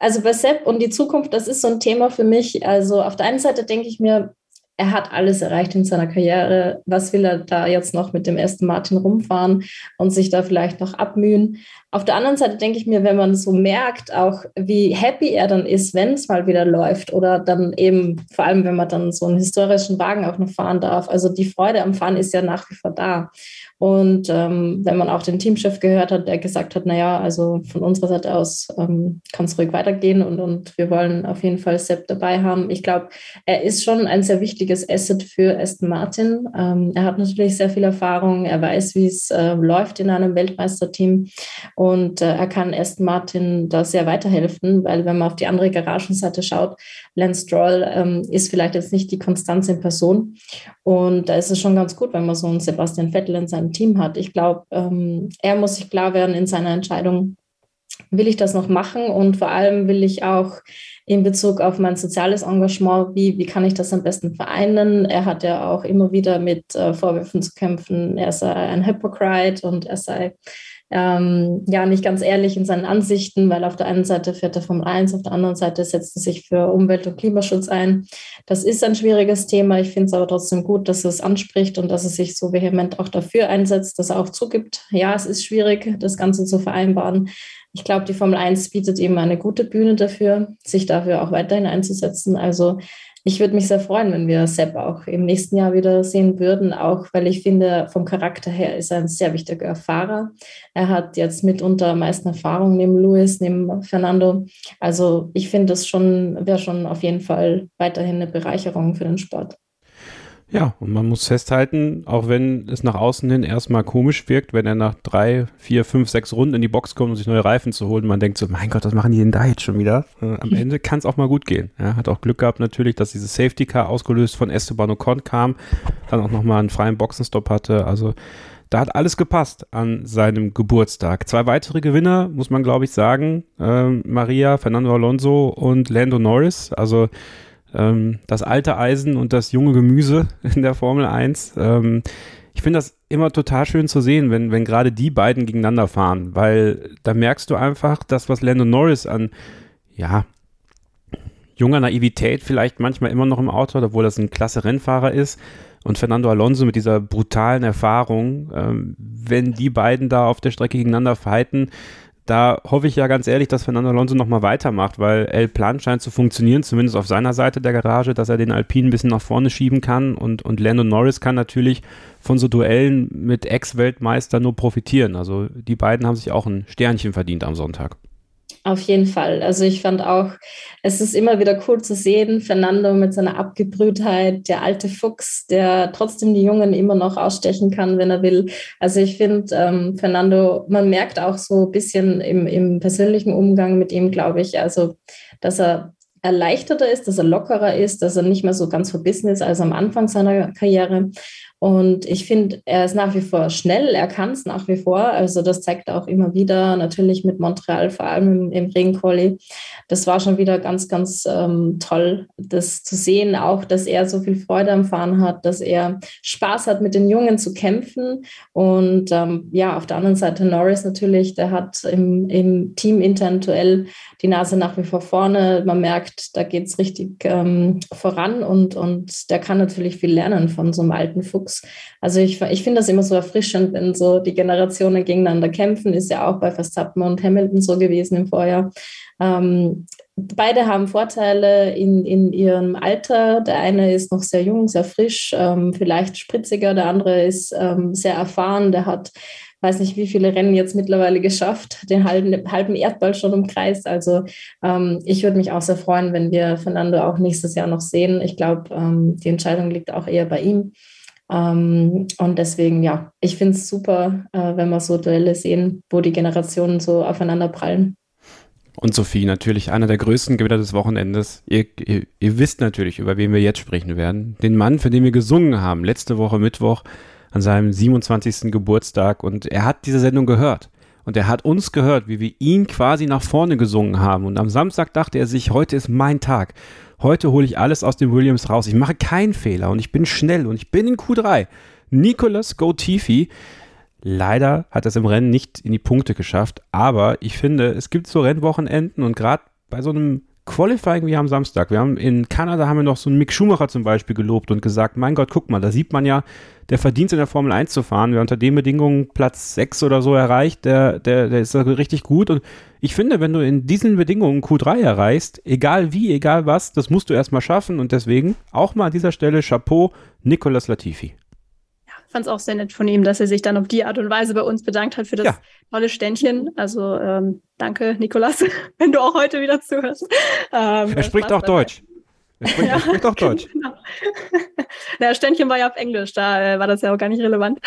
Speaker 3: also bei Sepp und die Zukunft, das ist so ein Thema für mich. Also auf der einen Seite denke ich mir, er hat alles erreicht in seiner Karriere. Was will er da jetzt noch mit dem ersten Martin rumfahren und sich da vielleicht noch abmühen? Auf der anderen Seite denke ich mir, wenn man so merkt, auch wie happy er dann ist, wenn es mal wieder läuft oder dann eben, vor allem wenn man dann so einen historischen Wagen auch noch fahren darf. Also die Freude am Fahren ist ja nach wie vor da. Und ähm, wenn man auch den Teamchef gehört hat, der gesagt hat, naja, also von unserer Seite aus ähm, kann es ruhig weitergehen und, und wir wollen auf jeden Fall Sepp dabei haben. Ich glaube, er ist schon ein sehr wichtiges Asset für Aston Martin. Ähm, er hat natürlich sehr viel Erfahrung, er weiß, wie es äh, läuft in einem Weltmeisterteam und äh, er kann Aston Martin da sehr weiterhelfen, weil wenn man auf die andere Garagenseite schaut, Lance Stroll ähm, ist vielleicht jetzt nicht die Konstanz in Person und da ist es schon ganz gut, wenn man so einen Sebastian Vettel in seinem Team hat. Ich glaube, ähm, er muss sich klar werden in seiner Entscheidung, will ich das noch machen und vor allem will ich auch in Bezug auf mein soziales Engagement, wie, wie kann ich das am besten vereinen? Er hat ja auch immer wieder mit äh, Vorwürfen zu kämpfen, er sei ein Hypocrite und er sei ähm, ja nicht ganz ehrlich in seinen Ansichten, weil auf der einen Seite fährt er Formel 1, auf der anderen Seite setzt er sich für Umwelt- und Klimaschutz ein. Das ist ein schwieriges Thema. Ich finde es aber trotzdem gut, dass er es anspricht und dass er sich so vehement auch dafür einsetzt, dass er auch zugibt, ja, es ist schwierig, das Ganze zu vereinbaren. Ich glaube, die Formel 1 bietet eben eine gute Bühne dafür, sich dafür auch weiterhin einzusetzen. Also ich würde mich sehr freuen, wenn wir Sepp auch im nächsten Jahr wieder sehen würden, auch weil ich finde, vom Charakter her ist er ein sehr wichtiger Fahrer. Er hat jetzt mitunter am meisten Erfahrung neben Luis, neben Fernando. Also ich finde, das schon wäre schon auf jeden Fall weiterhin eine Bereicherung für den Sport.
Speaker 1: Ja, und man muss festhalten, auch wenn es nach außen hin erstmal komisch wirkt, wenn er nach drei, vier, fünf, sechs Runden in die Box kommt, um sich neue Reifen zu holen, man denkt so, mein Gott, was machen die denn da jetzt schon wieder? Äh, am Ende kann es auch mal gut gehen. Ja, hat auch Glück gehabt natürlich, dass dieses Safety Car ausgelöst von Esteban Ocon kam, dann auch nochmal einen freien Boxenstopp hatte. Also da hat alles gepasst an seinem Geburtstag. Zwei weitere Gewinner, muss man glaube ich sagen, äh, Maria, Fernando Alonso und Lando Norris. Also ähm, das alte Eisen und das junge Gemüse <laughs> in der Formel 1. Ähm, ich finde das immer total schön zu sehen, wenn, wenn gerade die beiden gegeneinander fahren, weil da merkst du einfach, das, was Lando Norris an, ja, junger Naivität vielleicht manchmal immer noch im Auto hat, obwohl das ein klasse Rennfahrer ist. Und Fernando Alonso mit dieser brutalen Erfahrung, ähm, wenn die beiden da auf der Strecke gegeneinander fighten, da hoffe ich ja ganz ehrlich, dass Fernando Alonso nochmal weitermacht, weil El Plan scheint zu funktionieren, zumindest auf seiner Seite der Garage, dass er den Alpinen ein bisschen nach vorne schieben kann und, und Lando Norris kann natürlich von so Duellen mit Ex-Weltmeister nur profitieren. Also die beiden haben sich auch ein Sternchen verdient am Sonntag.
Speaker 3: Auf jeden Fall. Also ich fand auch, es ist immer wieder cool zu sehen, Fernando mit seiner Abgebrühtheit, der alte Fuchs, der trotzdem die Jungen immer noch ausstechen kann, wenn er will. Also ich finde, ähm, Fernando, man merkt auch so ein bisschen im, im persönlichen Umgang mit ihm, glaube ich, also dass er erleichterter ist, dass er lockerer ist, dass er nicht mehr so ganz verbissen ist als am Anfang seiner Karriere. Und ich finde, er ist nach wie vor schnell, er kann es nach wie vor. Also das zeigt er auch immer wieder, natürlich mit Montreal, vor allem im, im Regenquali. Das war schon wieder ganz, ganz ähm, toll, das zu sehen, auch, dass er so viel Freude am Fahren hat, dass er Spaß hat, mit den Jungen zu kämpfen. Und ähm, ja, auf der anderen Seite Norris natürlich, der hat im, im Team intern Duell die Nase nach wie vor vorne. Man merkt, da geht es richtig ähm, voran und, und der kann natürlich viel lernen von so einem alten Fuchs. Nachwuchs. Also ich, ich finde das immer so erfrischend, wenn so die Generationen gegeneinander kämpfen. Ist ja auch bei Verstappen und Hamilton so gewesen im Vorjahr. Ähm, beide haben Vorteile in, in ihrem Alter. Der eine ist noch sehr jung, sehr frisch, ähm, vielleicht spritziger. Der andere ist ähm, sehr erfahren. Der hat weiß nicht, wie viele Rennen jetzt mittlerweile geschafft, den halben, halben Erdball schon umkreist. Also ähm, ich würde mich auch sehr freuen, wenn wir Fernando auch nächstes Jahr noch sehen. Ich glaube, ähm, die Entscheidung liegt auch eher bei ihm. Ähm, und deswegen, ja, ich finde es super, äh, wenn wir so Duelle sehen, wo die Generationen so aufeinander prallen.
Speaker 1: Und Sophie, natürlich einer der größten Gewinner des Wochenendes. Ihr, ihr, ihr, wisst natürlich, über wen wir jetzt sprechen werden. Den Mann, für den wir gesungen haben, letzte Woche Mittwoch an seinem 27. Geburtstag. Und er hat diese Sendung gehört. Und er hat uns gehört, wie wir ihn quasi nach vorne gesungen haben. Und am Samstag dachte er sich, heute ist mein Tag. Heute hole ich alles aus dem Williams raus. Ich mache keinen Fehler und ich bin schnell und ich bin in Q3. Nicolas Gotifi. Leider hat es im Rennen nicht in die Punkte geschafft, aber ich finde, es gibt so Rennwochenenden und gerade bei so einem Qualifying wie am Samstag. Wir haben in Kanada haben wir noch so einen Mick Schumacher zum Beispiel gelobt und gesagt, mein Gott, guck mal, da sieht man ja, der verdient in der Formel 1 zu fahren. Wer unter den Bedingungen Platz 6 oder so erreicht, der, der, der ist richtig gut. Und ich finde, wenn du in diesen Bedingungen Q3 erreichst, egal wie, egal was, das musst du erstmal schaffen. Und deswegen auch mal an dieser Stelle Chapeau, Nicolas Latifi
Speaker 2: fand es auch sehr nett von ihm, dass er sich dann auf die Art und Weise bei uns bedankt hat für das ja. tolle Ständchen. Also ähm, danke, Nikolas, <laughs> wenn du auch heute wieder zuhörst.
Speaker 1: Ähm, er spricht auch Deutsch. Er spricht, ja, er spricht auch <laughs> Deutsch. Genau. <laughs>
Speaker 2: Der Ständchen war ja auf Englisch, da äh, war das ja auch gar nicht relevant.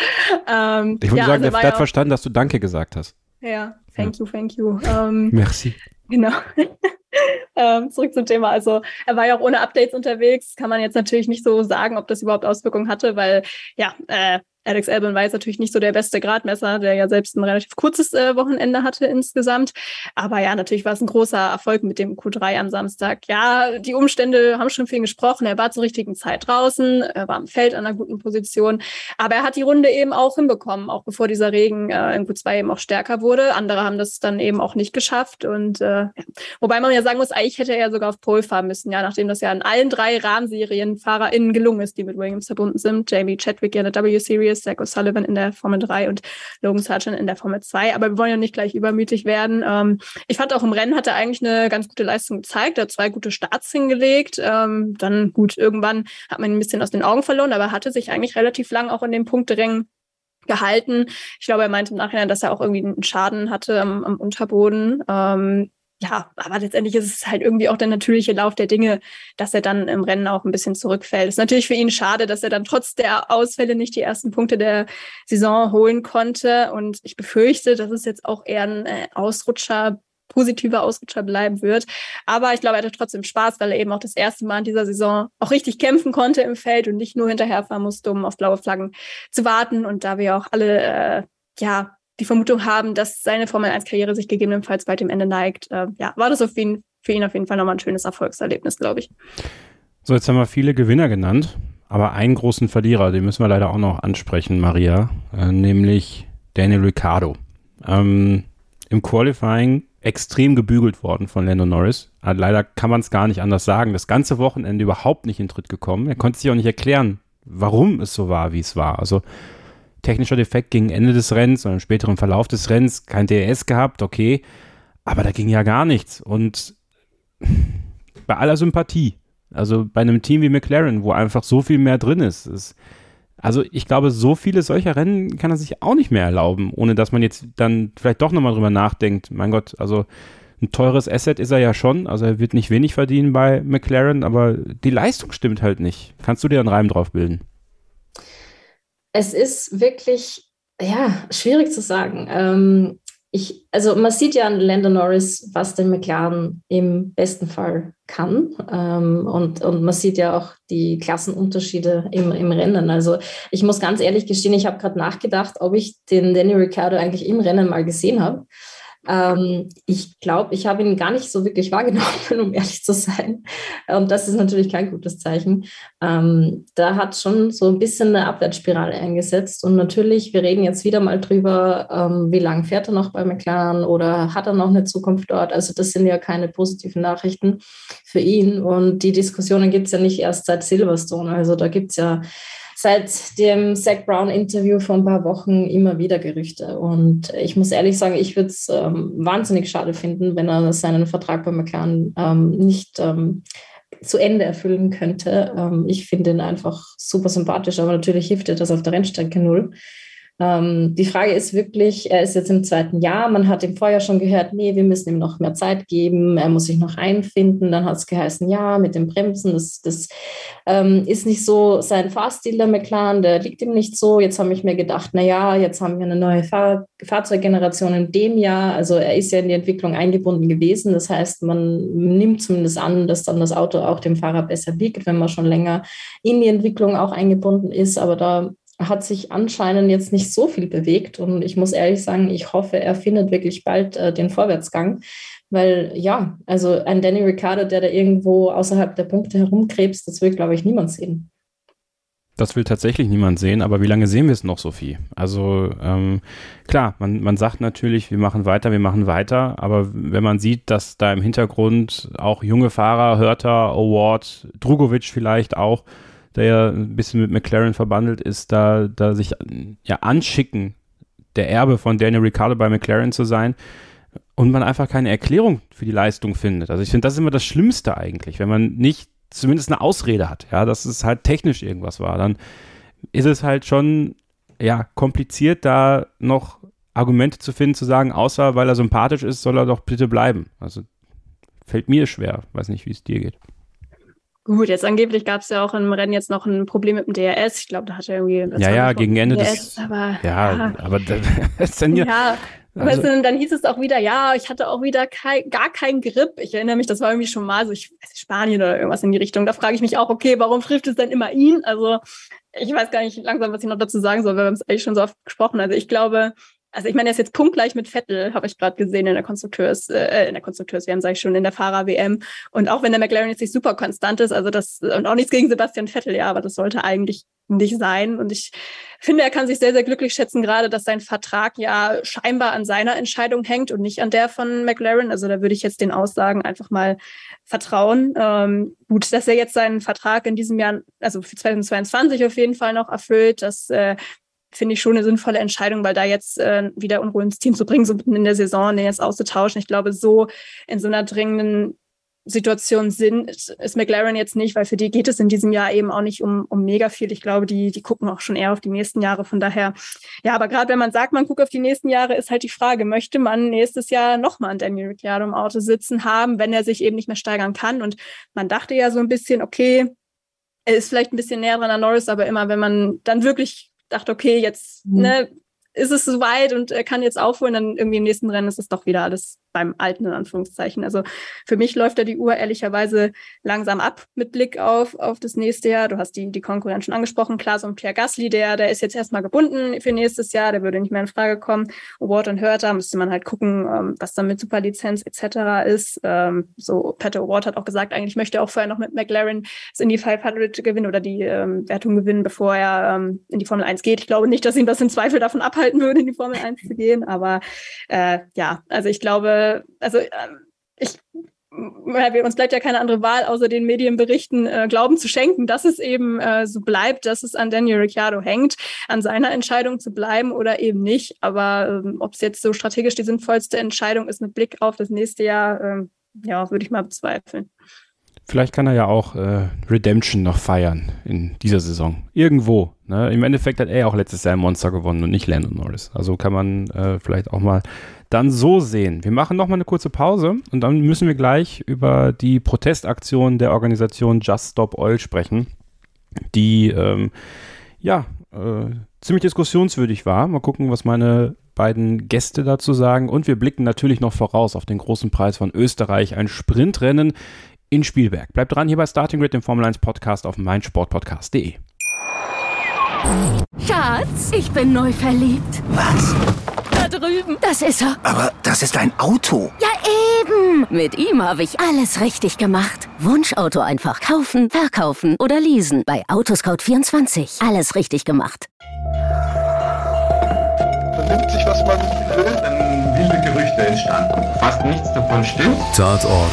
Speaker 1: Ähm, ich würde ja, sagen, also der hat verstanden, dass du Danke gesagt hast.
Speaker 2: Ja, thank ja. you, thank you. Ähm,
Speaker 1: Merci.
Speaker 2: Genau. <laughs> ähm, zurück zum Thema. Also er war ja auch ohne Updates unterwegs. Kann man jetzt natürlich nicht so sagen, ob das überhaupt Auswirkungen hatte, weil ja, äh, Alex Albon war jetzt natürlich nicht so der beste Gradmesser, der ja selbst ein relativ kurzes äh, Wochenende hatte insgesamt. Aber ja, natürlich war es ein großer Erfolg mit dem Q3 am Samstag. Ja, die Umstände haben schon viel gesprochen. Er war zur richtigen Zeit draußen, er war im Feld an einer guten Position. Aber er hat die Runde eben auch hinbekommen, auch bevor dieser Regen äh, in Q2 eben auch stärker wurde. Andere haben das dann eben auch nicht geschafft. Und äh, ja. wobei man ja sagen muss, eigentlich hätte er ja sogar auf Pole fahren müssen, ja, nachdem das ja in allen drei Rahmenserien FahrerInnen gelungen ist, die mit Williams verbunden sind. Jamie Chadwick ja in der W-Series ist, Zach O'Sullivan in der Formel 3 und Logan Sargent in der Formel 2. Aber wir wollen ja nicht gleich übermütig werden. Ähm, ich fand auch im Rennen hat er eigentlich eine ganz gute Leistung gezeigt. Er hat zwei gute Starts hingelegt. Ähm, dann gut, irgendwann hat man ihn ein bisschen aus den Augen verloren, aber er hatte sich eigentlich relativ lang auch in den Punkterängen gehalten. Ich glaube, er meinte im Nachhinein, dass er auch irgendwie einen Schaden hatte am, am Unterboden. Ähm, ja, aber letztendlich ist es halt irgendwie auch der natürliche Lauf der Dinge, dass er dann im Rennen auch ein bisschen zurückfällt. Ist natürlich für ihn schade, dass er dann trotz der Ausfälle nicht die ersten Punkte der Saison holen konnte. Und ich befürchte, dass es jetzt auch eher ein äh, Ausrutscher, positiver Ausrutscher bleiben wird. Aber ich glaube, er hatte trotzdem Spaß, weil er eben auch das erste Mal in dieser Saison auch richtig kämpfen konnte im Feld und nicht nur hinterherfahren musste, um auf blaue Flaggen zu warten. Und da wir auch alle, äh, ja, die Vermutung haben, dass seine Formel-1-Karriere sich gegebenenfalls bald dem Ende neigt, äh, ja, war das ihn, für ihn auf jeden Fall nochmal ein schönes Erfolgserlebnis, glaube ich.
Speaker 1: So, jetzt haben wir viele Gewinner genannt, aber einen großen Verlierer, den müssen wir leider auch noch ansprechen, Maria, äh, nämlich Daniel Ricciardo. Ähm, Im Qualifying extrem gebügelt worden von Lando Norris. Äh, leider kann man es gar nicht anders sagen. Das ganze Wochenende überhaupt nicht in Tritt gekommen. Er konnte sich auch nicht erklären, warum es so war, wie es war. Also technischer Defekt gegen Ende des Rennens oder im späteren Verlauf des Rennens, kein DRS gehabt, okay, aber da ging ja gar nichts. Und bei aller Sympathie, also bei einem Team wie McLaren, wo einfach so viel mehr drin ist, ist also ich glaube, so viele solcher Rennen kann er sich auch nicht mehr erlauben, ohne dass man jetzt dann vielleicht doch nochmal drüber nachdenkt. Mein Gott, also ein teures Asset ist er ja schon, also er wird nicht wenig verdienen bei McLaren, aber die Leistung stimmt halt nicht. Kannst du dir einen Reim drauf bilden?
Speaker 3: Es ist wirklich, ja, schwierig zu sagen. Ähm, ich, also man sieht ja an Lando Norris, was der McLaren im besten Fall kann. Ähm, und, und man sieht ja auch die Klassenunterschiede im, im Rennen. Also ich muss ganz ehrlich gestehen, ich habe gerade nachgedacht, ob ich den Danny Ricciardo eigentlich im Rennen mal gesehen habe. Ähm, ich glaube, ich habe ihn gar nicht so wirklich wahrgenommen, <laughs> um ehrlich zu sein. Und das ist natürlich kein gutes Zeichen. Ähm, da hat schon so ein bisschen eine Abwärtsspirale eingesetzt. Und natürlich, wir reden jetzt wieder mal drüber, ähm, wie lange fährt er noch bei McLaren oder hat er noch eine Zukunft dort? Also das sind ja keine positiven Nachrichten für ihn. Und die Diskussionen gibt es ja nicht erst seit Silverstone. Also da gibt es ja seit dem Zach Brown-Interview vor ein paar Wochen immer wieder Gerüchte. Und ich muss ehrlich sagen, ich würde es ähm, wahnsinnig schade finden, wenn er seinen Vertrag bei McLaren ähm, nicht ähm, zu Ende erfüllen könnte. Ähm, ich finde ihn einfach super sympathisch, aber natürlich hilft dir das auf der Rennstrecke null. Ähm, die Frage ist wirklich, er ist jetzt im zweiten Jahr, man hat ihm vorher schon gehört, nee, wir müssen ihm noch mehr Zeit geben, er muss sich noch einfinden. Dann hat es geheißen, ja, mit dem Bremsen, das, das ähm, ist nicht so sein Fahrstil der McLaren, der liegt ihm nicht so. Jetzt habe ich mir gedacht, na ja, jetzt haben wir eine neue Fahr Fahrzeuggeneration in dem Jahr. Also er ist ja in die Entwicklung eingebunden gewesen. Das heißt, man nimmt zumindest an, dass dann das Auto auch dem Fahrer besser liegt, wenn man schon länger in die Entwicklung auch eingebunden ist. Aber da hat sich anscheinend jetzt nicht so viel bewegt. Und ich muss ehrlich sagen, ich hoffe, er findet wirklich bald äh, den Vorwärtsgang. Weil ja, also ein Danny Ricciardo, der da irgendwo außerhalb der Punkte herumkrebst, das will, glaube ich, niemand sehen.
Speaker 1: Das will tatsächlich niemand sehen, aber wie lange sehen wir es noch, Sophie? Also ähm, klar, man, man sagt natürlich, wir machen weiter, wir machen weiter, aber wenn man sieht, dass da im Hintergrund auch junge Fahrer, Hörter, Award, Drugovic vielleicht auch, der ja ein bisschen mit McLaren verbandelt ist, da, da sich ja anschicken, der Erbe von Daniel Ricciardo bei McLaren zu sein und man einfach keine Erklärung für die Leistung findet. Also ich finde, das ist immer das Schlimmste eigentlich, wenn man nicht zumindest eine Ausrede hat, ja, dass es halt technisch irgendwas war, dann ist es halt schon ja kompliziert, da noch Argumente zu finden, zu sagen, außer weil er sympathisch ist, soll er doch bitte bleiben. Also fällt mir schwer, weiß nicht, wie es dir geht.
Speaker 2: Gut, jetzt angeblich gab es ja auch im Rennen jetzt noch ein Problem mit dem DRS. Ich glaube, da hat er irgendwie.
Speaker 1: Ja, ja, gegen Ende DRS, des. Aber, ja, ja, aber ist <laughs> dann ja.
Speaker 2: ja also, weißt du, dann hieß es auch wieder, ja, ich hatte auch wieder kein, gar keinen Grip. Ich erinnere mich, das war irgendwie schon mal so, ich weiß nicht, Spanien oder irgendwas in die Richtung. Da frage ich mich auch, okay, warum trifft es denn immer ihn? Also, ich weiß gar nicht langsam, was ich noch dazu sagen soll, weil wir haben es eigentlich schon so oft gesprochen. Also, ich glaube, also ich meine, er ist jetzt punktgleich mit Vettel, habe ich gerade gesehen in der Konstrukteurs, äh, in der Konstrukteurs-WM, sage ich schon, in der Fahrer-WM. Und auch wenn der McLaren jetzt nicht super konstant ist, also das, und auch nichts gegen Sebastian Vettel, ja, aber das sollte eigentlich nicht sein. Und ich finde, er kann sich sehr, sehr glücklich schätzen, gerade, dass sein Vertrag ja scheinbar an seiner Entscheidung hängt und nicht an der von McLaren. Also da würde ich jetzt den Aussagen einfach mal vertrauen. Ähm, gut, dass er jetzt seinen Vertrag in diesem Jahr, also für 2022 auf jeden Fall noch erfüllt, dass äh, finde ich schon eine sinnvolle Entscheidung, weil da jetzt äh, wieder Unruhe ins Team zu bringen, so mitten in der Saison, den jetzt auszutauschen. Ich glaube, so in so einer dringenden Situation sind, ist McLaren jetzt nicht, weil für die geht es in diesem Jahr eben auch nicht um, um mega viel. Ich glaube, die, die gucken auch schon eher auf die nächsten Jahre. Von daher, ja, aber gerade wenn man sagt, man guckt auf die nächsten Jahre, ist halt die Frage, möchte man nächstes Jahr nochmal einen Daniel Ricciardo im Auto sitzen haben, wenn er sich eben nicht mehr steigern kann? Und man dachte ja so ein bisschen, okay, er ist vielleicht ein bisschen näher dran an Norris, aber immer, wenn man dann wirklich dachte, okay, jetzt mhm. ne, ist es soweit und er kann jetzt aufholen, dann irgendwie im nächsten Rennen ist es doch wieder alles beim Alten in Anführungszeichen. Also für mich läuft da die Uhr ehrlicherweise langsam ab mit Blick auf, auf das nächste Jahr. Du hast die, die Konkurrenz schon angesprochen. Klar, so ein Pierre Gasly, der, der ist jetzt erstmal gebunden für nächstes Jahr, der würde nicht mehr in Frage kommen. Award und Hörter müsste man halt gucken, ähm, was dann mit Superlizenz etc. ist. Ähm, so Peter Award hat auch gesagt, eigentlich möchte er auch vorher noch mit McLaren das Indy 500 gewinnen oder die ähm, Wertung gewinnen, bevor er in die Formel 1 geht. Ich glaube nicht, dass ihn das in Zweifel davon abhalten würde, in die Formel 1 zu gehen, aber äh, ja, also ich glaube, also äh, ich uns bleibt ja keine andere Wahl, außer den Medienberichten äh, Glauben zu schenken, dass es eben äh, so bleibt, dass es an Daniel Ricciardo hängt, an seiner Entscheidung zu bleiben oder eben nicht. Aber ähm, ob es jetzt so strategisch die sinnvollste Entscheidung ist mit Blick auf das nächste Jahr, äh, ja, würde ich mal bezweifeln.
Speaker 1: Vielleicht kann er ja auch äh, Redemption noch feiern in dieser Saison. Irgendwo. Ne? Im Endeffekt hat er ja auch letztes Jahr ein Monster gewonnen und nicht Landon Norris. Also kann man äh, vielleicht auch mal dann so sehen. Wir machen nochmal eine kurze Pause und dann müssen wir gleich über die Protestaktion der Organisation Just Stop Oil sprechen, die ähm, ja äh, ziemlich diskussionswürdig war. Mal gucken, was meine beiden Gäste dazu sagen und wir blicken natürlich noch voraus auf den großen Preis von Österreich, ein Sprintrennen in Spielberg. Bleibt dran hier bei Starting Grid, dem Formel 1 Podcast auf meinsportpodcast.de.
Speaker 6: Schatz, ich bin neu verliebt.
Speaker 7: Was?
Speaker 6: Da drüben. Das ist er.
Speaker 7: Aber das ist ein Auto.
Speaker 6: Ja, eben. Mit ihm habe ich alles richtig gemacht. Wunschauto einfach kaufen, verkaufen oder leasen. Bei Autoscout24. Alles richtig gemacht.
Speaker 8: Vernimmt sich, was man will, dann wilde Gerüchte entstanden. Fast nichts davon stimmt.
Speaker 9: Tatort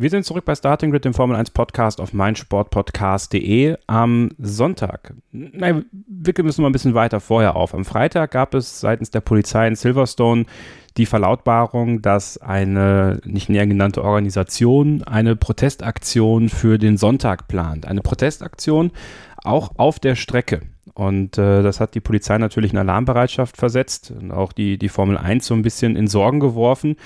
Speaker 1: Wir sind zurück bei Starting Grid, dem Formel 1 Podcast auf meinsportpodcast.de am Sonntag. Nein, wir müssen mal ein bisschen weiter vorher auf. Am Freitag gab es seitens der Polizei in Silverstone die Verlautbarung, dass eine nicht näher genannte Organisation eine Protestaktion für den Sonntag plant. Eine Protestaktion auch auf der Strecke. Und äh, das hat die Polizei natürlich in Alarmbereitschaft versetzt und auch die, die Formel 1 so ein bisschen in Sorgen geworfen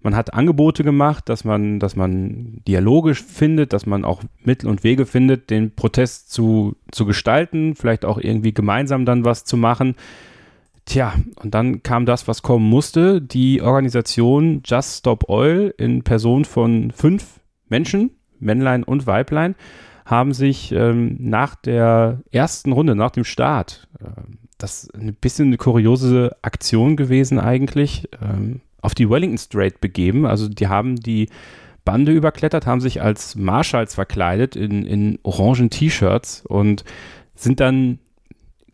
Speaker 1: man hat Angebote gemacht, dass man, dass man dialogisch findet, dass man auch Mittel und Wege findet, den Protest zu, zu gestalten, vielleicht auch irgendwie gemeinsam dann was zu machen. Tja, und dann kam das, was kommen musste. Die Organisation Just Stop Oil in Person von fünf Menschen, Männlein und Weiblein, haben sich ähm, nach der ersten Runde, nach dem Start, äh, das ist ein bisschen eine kuriose Aktion gewesen eigentlich, ähm, auf die Wellington Strait begeben. Also die haben die Bande überklettert, haben sich als Marshalls verkleidet in, in orangen T-Shirts und sind dann,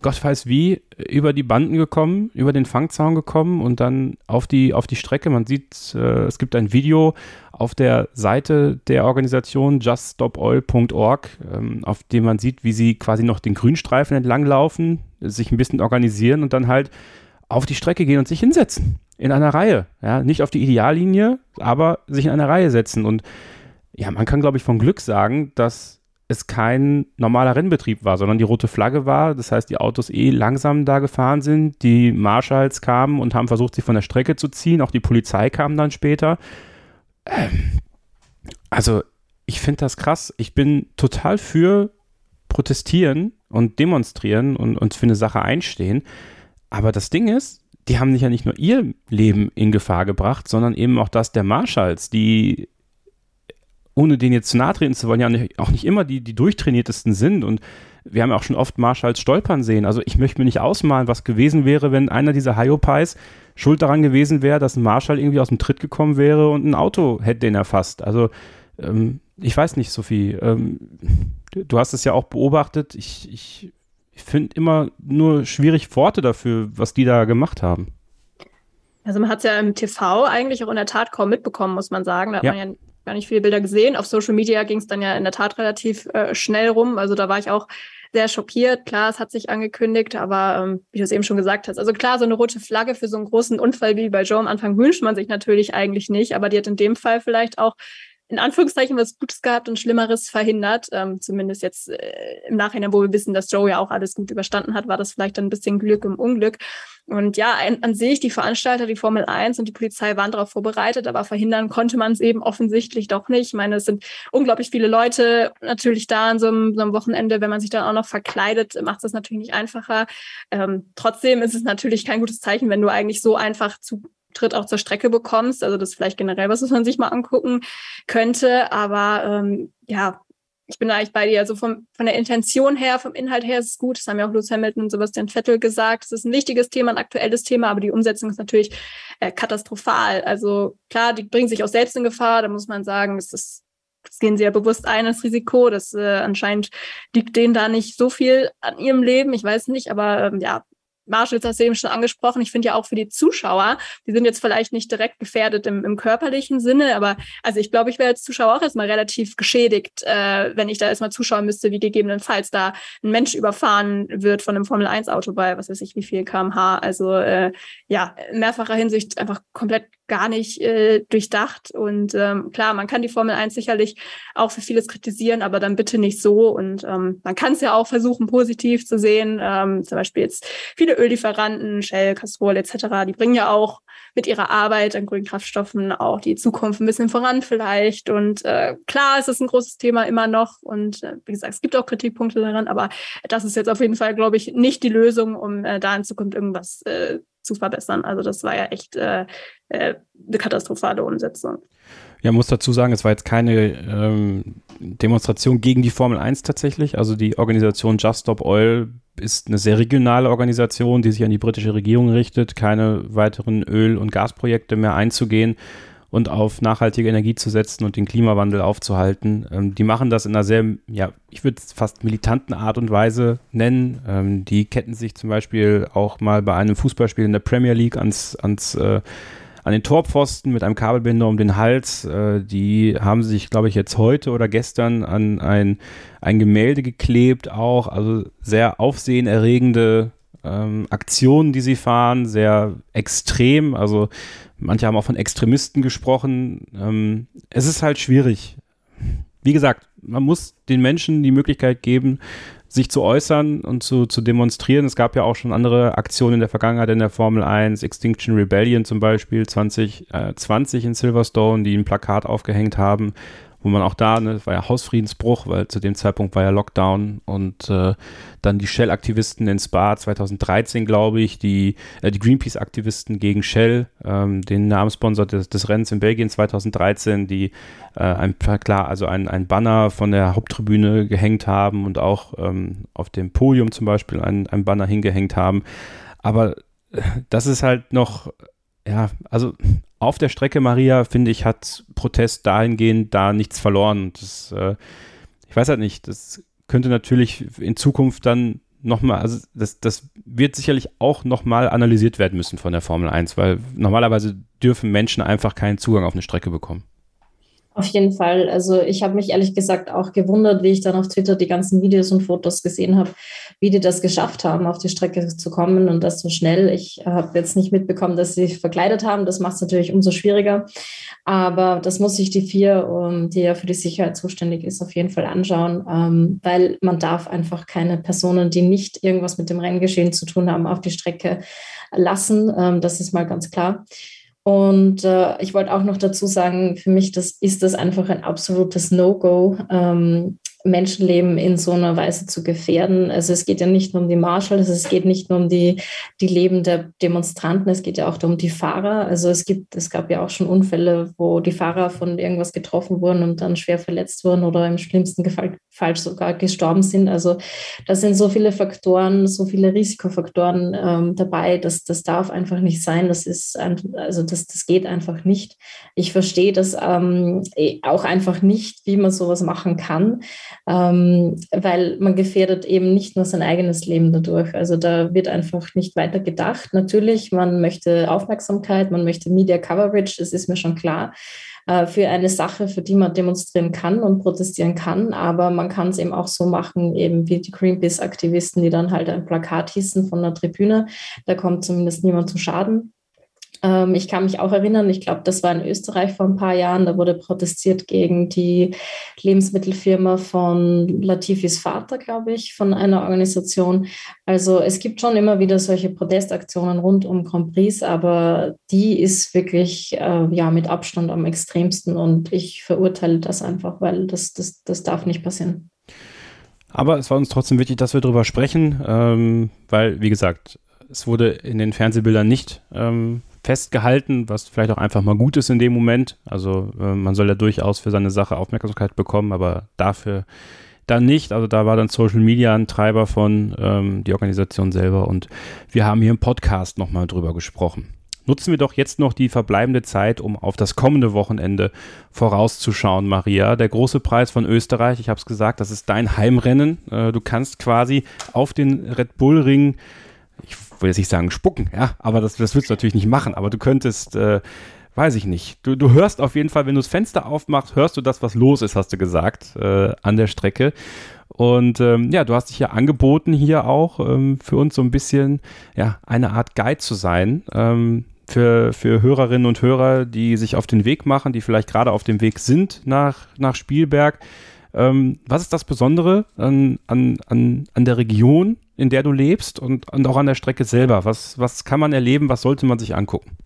Speaker 1: Gott weiß wie, über die Banden gekommen, über den Fangzaun gekommen und dann auf die, auf die Strecke. Man sieht, äh, es gibt ein Video auf der Seite der Organisation juststopoil.org, ähm, auf dem man sieht, wie sie quasi noch den Grünstreifen entlanglaufen, sich ein bisschen organisieren und dann halt auf die Strecke gehen und sich hinsetzen in einer Reihe. Ja, nicht auf die Ideallinie, aber sich in einer Reihe setzen. Und ja, man kann, glaube ich, von Glück sagen, dass es kein normaler Rennbetrieb war, sondern die rote Flagge war. Das heißt, die Autos eh langsam da gefahren sind. Die Marshalls kamen und haben versucht, sie von der Strecke zu ziehen. Auch die Polizei kam dann später. Ähm, also, ich finde das krass. Ich bin total für protestieren und demonstrieren und, und für eine Sache einstehen. Aber das Ding ist, die haben ja nicht nur ihr Leben in Gefahr gebracht, sondern eben auch das der Marshalls, die ohne denen jetzt zu nahe treten zu wollen, ja auch nicht immer die, die durchtrainiertesten sind. Und wir haben auch schon oft Marshalls stolpern sehen. Also ich möchte mir nicht ausmalen, was gewesen wäre, wenn einer dieser Hyopies schuld daran gewesen wäre, dass ein Marshall irgendwie aus dem Tritt gekommen wäre und ein Auto hätte den erfasst. Also ähm, ich weiß nicht, Sophie. Ähm, du hast es ja auch beobachtet. Ich, ich ich finde immer nur schwierig Worte dafür, was die da gemacht haben.
Speaker 2: Also man hat es ja im TV eigentlich auch in der Tat kaum mitbekommen, muss man sagen. Da hat ja. man ja gar nicht viele Bilder gesehen. Auf Social Media ging es dann ja in der Tat relativ äh, schnell rum. Also da war ich auch sehr schockiert. Klar, es hat sich angekündigt, aber ähm, wie du es eben schon gesagt hast, also klar, so eine rote Flagge für so einen großen Unfall wie bei Joe am Anfang wünscht man sich natürlich eigentlich nicht, aber die hat in dem Fall vielleicht auch in Anführungszeichen was Gutes gehabt und Schlimmeres verhindert. Ähm, zumindest jetzt äh, im Nachhinein, wo wir wissen, dass Joe ja auch alles gut überstanden hat, war das vielleicht ein bisschen Glück im Unglück. Und ja, an, an sich, die Veranstalter, die Formel 1 und die Polizei waren darauf vorbereitet, aber verhindern konnte man es eben offensichtlich doch nicht. Ich meine, es sind unglaublich viele Leute natürlich da an so einem, so einem Wochenende. Wenn man sich dann auch noch verkleidet, macht es das natürlich nicht einfacher. Ähm, trotzdem ist es natürlich kein gutes Zeichen, wenn du eigentlich so einfach zu Tritt auch zur Strecke bekommst. Also das ist vielleicht generell was, was man sich mal angucken könnte. Aber ähm, ja, ich bin eigentlich bei dir. Also vom, von der Intention her, vom Inhalt her ist es gut. Das haben ja auch Lewis Hamilton und Sebastian Vettel gesagt. Es ist ein wichtiges Thema, ein aktuelles Thema, aber die Umsetzung ist natürlich äh, katastrophal. Also klar, die bringen sich auch selbst in Gefahr. Da muss man sagen, es ist das gehen sie ja bewusst ein, das Risiko. Das äh, anscheinend liegt denen da nicht so viel an ihrem Leben. Ich weiß nicht, aber ähm, ja, Marshalls hast du eben schon angesprochen. Ich finde ja auch für die Zuschauer, die sind jetzt vielleicht nicht direkt gefährdet im, im körperlichen Sinne, aber also ich glaube, ich wäre als Zuschauer auch erstmal relativ geschädigt, äh, wenn ich da erstmal zuschauen müsste, wie gegebenenfalls da ein Mensch überfahren wird von einem Formel-1-Auto bei, was weiß ich, wie viel kmh. Also äh, ja, in mehrfacher Hinsicht einfach komplett gar nicht äh, durchdacht. Und ähm, klar, man kann die Formel 1 sicherlich auch für vieles kritisieren, aber dann bitte nicht so. Und ähm, man kann es ja auch versuchen, positiv zu sehen. Ähm, zum Beispiel jetzt viele Öllieferanten, Shell, Castrol etc., die bringen ja auch mit ihrer Arbeit an grünen Kraftstoffen auch die Zukunft ein bisschen voran vielleicht. Und äh, klar, es ist ein großes Thema immer noch. Und äh, wie gesagt, es gibt auch Kritikpunkte daran, aber das ist jetzt auf jeden Fall, glaube ich, nicht die Lösung, um äh, da in Zukunft irgendwas äh, zu verbessern. Also das war ja echt äh, äh, eine katastrophale Umsetzung.
Speaker 1: Ja, muss dazu sagen, es war jetzt keine ähm, Demonstration gegen die Formel 1 tatsächlich. Also die Organisation Just Stop Oil ist eine sehr regionale Organisation, die sich an die britische Regierung richtet, keine weiteren Öl- und Gasprojekte mehr einzugehen und auf nachhaltige Energie zu setzen und den Klimawandel aufzuhalten. Ähm, die machen das in einer sehr, ja, ich würde es fast militanten Art und Weise nennen. Ähm, die ketten sich zum Beispiel auch mal bei einem Fußballspiel in der Premier League ans, ans äh, an den Torpfosten mit einem Kabelbinder um den Hals. Äh, die haben sich, glaube ich, jetzt heute oder gestern an ein, ein Gemälde geklebt, auch. Also sehr aufsehenerregende ähm, Aktionen, die sie fahren, sehr extrem. Also manche haben auch von Extremisten gesprochen. Ähm, es ist halt schwierig. Wie gesagt, man muss den Menschen die Möglichkeit geben, sich zu äußern und zu, zu demonstrieren. Es gab ja auch schon andere Aktionen in der Vergangenheit in der Formel 1, Extinction Rebellion zum Beispiel 2020 in Silverstone, die ein Plakat aufgehängt haben, wo man auch da, ne, war ja Hausfriedensbruch, weil zu dem Zeitpunkt war ja Lockdown und äh, dann die Shell-Aktivisten in Spa 2013, glaube ich, die, äh, die Greenpeace-Aktivisten gegen Shell, ähm, den Namenssponsor des, des Rennens in Belgien 2013, die äh, ein klar, also ein, ein Banner von der Haupttribüne gehängt haben und auch ähm, auf dem Podium zum Beispiel ein, ein Banner hingehängt haben. Aber äh, das ist halt noch, ja, also auf der Strecke, Maria, finde ich, hat Protest dahingehend da nichts verloren. Das, äh, ich weiß halt nicht, das könnte natürlich in Zukunft dann nochmal, also das, das wird sicherlich auch nochmal analysiert werden müssen von der Formel 1, weil normalerweise dürfen Menschen einfach keinen Zugang auf eine Strecke bekommen.
Speaker 3: Auf jeden Fall. Also ich habe mich ehrlich gesagt auch gewundert, wie ich dann auf Twitter die ganzen Videos und Fotos gesehen habe, wie die das geschafft haben, auf die Strecke zu kommen und das so schnell. Ich habe jetzt nicht mitbekommen, dass sie sich verkleidet haben. Das macht es natürlich umso schwieriger. Aber das muss sich die vier, um, die ja für die Sicherheit zuständig ist, auf jeden Fall anschauen, ähm, weil man darf einfach keine Personen, die nicht irgendwas mit dem Renngeschehen zu tun haben, auf die Strecke lassen. Ähm, das ist mal ganz klar. Und äh, ich wollte auch noch dazu sagen, für mich das, ist das einfach ein absolutes No-Go, ähm, Menschenleben in so einer Weise zu gefährden. Also es geht ja nicht nur um die Marshals, es geht nicht nur um die, die Leben der Demonstranten, es geht ja auch um die Fahrer. Also es gibt, es gab ja auch schon Unfälle, wo die Fahrer von irgendwas getroffen wurden und dann schwer verletzt wurden oder im schlimmsten Fall, Fall sogar gestorben sind. Also da sind so viele Faktoren, so viele Risikofaktoren ähm, dabei, dass das darf einfach nicht sein. Das ist also das, das geht einfach nicht. Ich verstehe das ähm, eh auch einfach nicht, wie man sowas machen kann ähm, weil man gefährdet eben nicht nur sein eigenes Leben dadurch. Also da wird einfach nicht weiter gedacht. Natürlich, man möchte Aufmerksamkeit, man möchte Media Coverage, das ist mir schon klar äh, für eine Sache, für die man demonstrieren kann und protestieren kann. Aber man kann es eben auch so machen, eben wie die Greenpeace-Aktivisten, die dann halt ein Plakat hießen von der Tribüne. Da kommt zumindest niemand zu Schaden. Ähm, ich kann mich auch erinnern, ich glaube, das war in Österreich vor ein paar Jahren, da wurde protestiert gegen die Lebensmittelfirma von Latifis Vater, glaube ich, von einer Organisation. Also es gibt schon immer wieder solche Protestaktionen rund um Grand aber die ist wirklich äh, ja, mit Abstand am extremsten und ich verurteile das einfach, weil das, das, das darf nicht passieren.
Speaker 1: Aber es war uns trotzdem wichtig, dass wir darüber sprechen, ähm, weil, wie gesagt, es wurde in den Fernsehbildern nicht ähm, festgehalten, was vielleicht auch einfach mal gut ist in dem Moment. Also äh, man soll ja durchaus für seine Sache Aufmerksamkeit bekommen, aber dafür dann nicht. Also da war dann Social Media ein Treiber von ähm, die Organisation selber und wir haben hier im Podcast nochmal drüber gesprochen. Nutzen wir doch jetzt noch die verbleibende Zeit, um auf das kommende Wochenende vorauszuschauen, Maria. Der große Preis von Österreich, ich habe es gesagt, das ist dein Heimrennen. Äh, du kannst quasi auf den Red Bull Ring ich will jetzt nicht sagen spucken, ja, aber das, das willst du natürlich nicht machen, aber du könntest, äh, weiß ich nicht, du, du hörst auf jeden Fall, wenn du das Fenster aufmachst, hörst du das, was los ist, hast du gesagt, äh, an der Strecke. Und ähm, ja, du hast dich ja angeboten, hier auch ähm, für uns so ein bisschen ja, eine Art Guide zu sein. Ähm, für, für Hörerinnen und Hörer, die sich auf den Weg machen, die vielleicht gerade auf dem Weg sind nach, nach Spielberg. Ähm, was ist das Besondere an, an, an der Region, in der du lebst und, und auch an der Strecke selber? Was, was kann man erleben? Was sollte man sich angucken?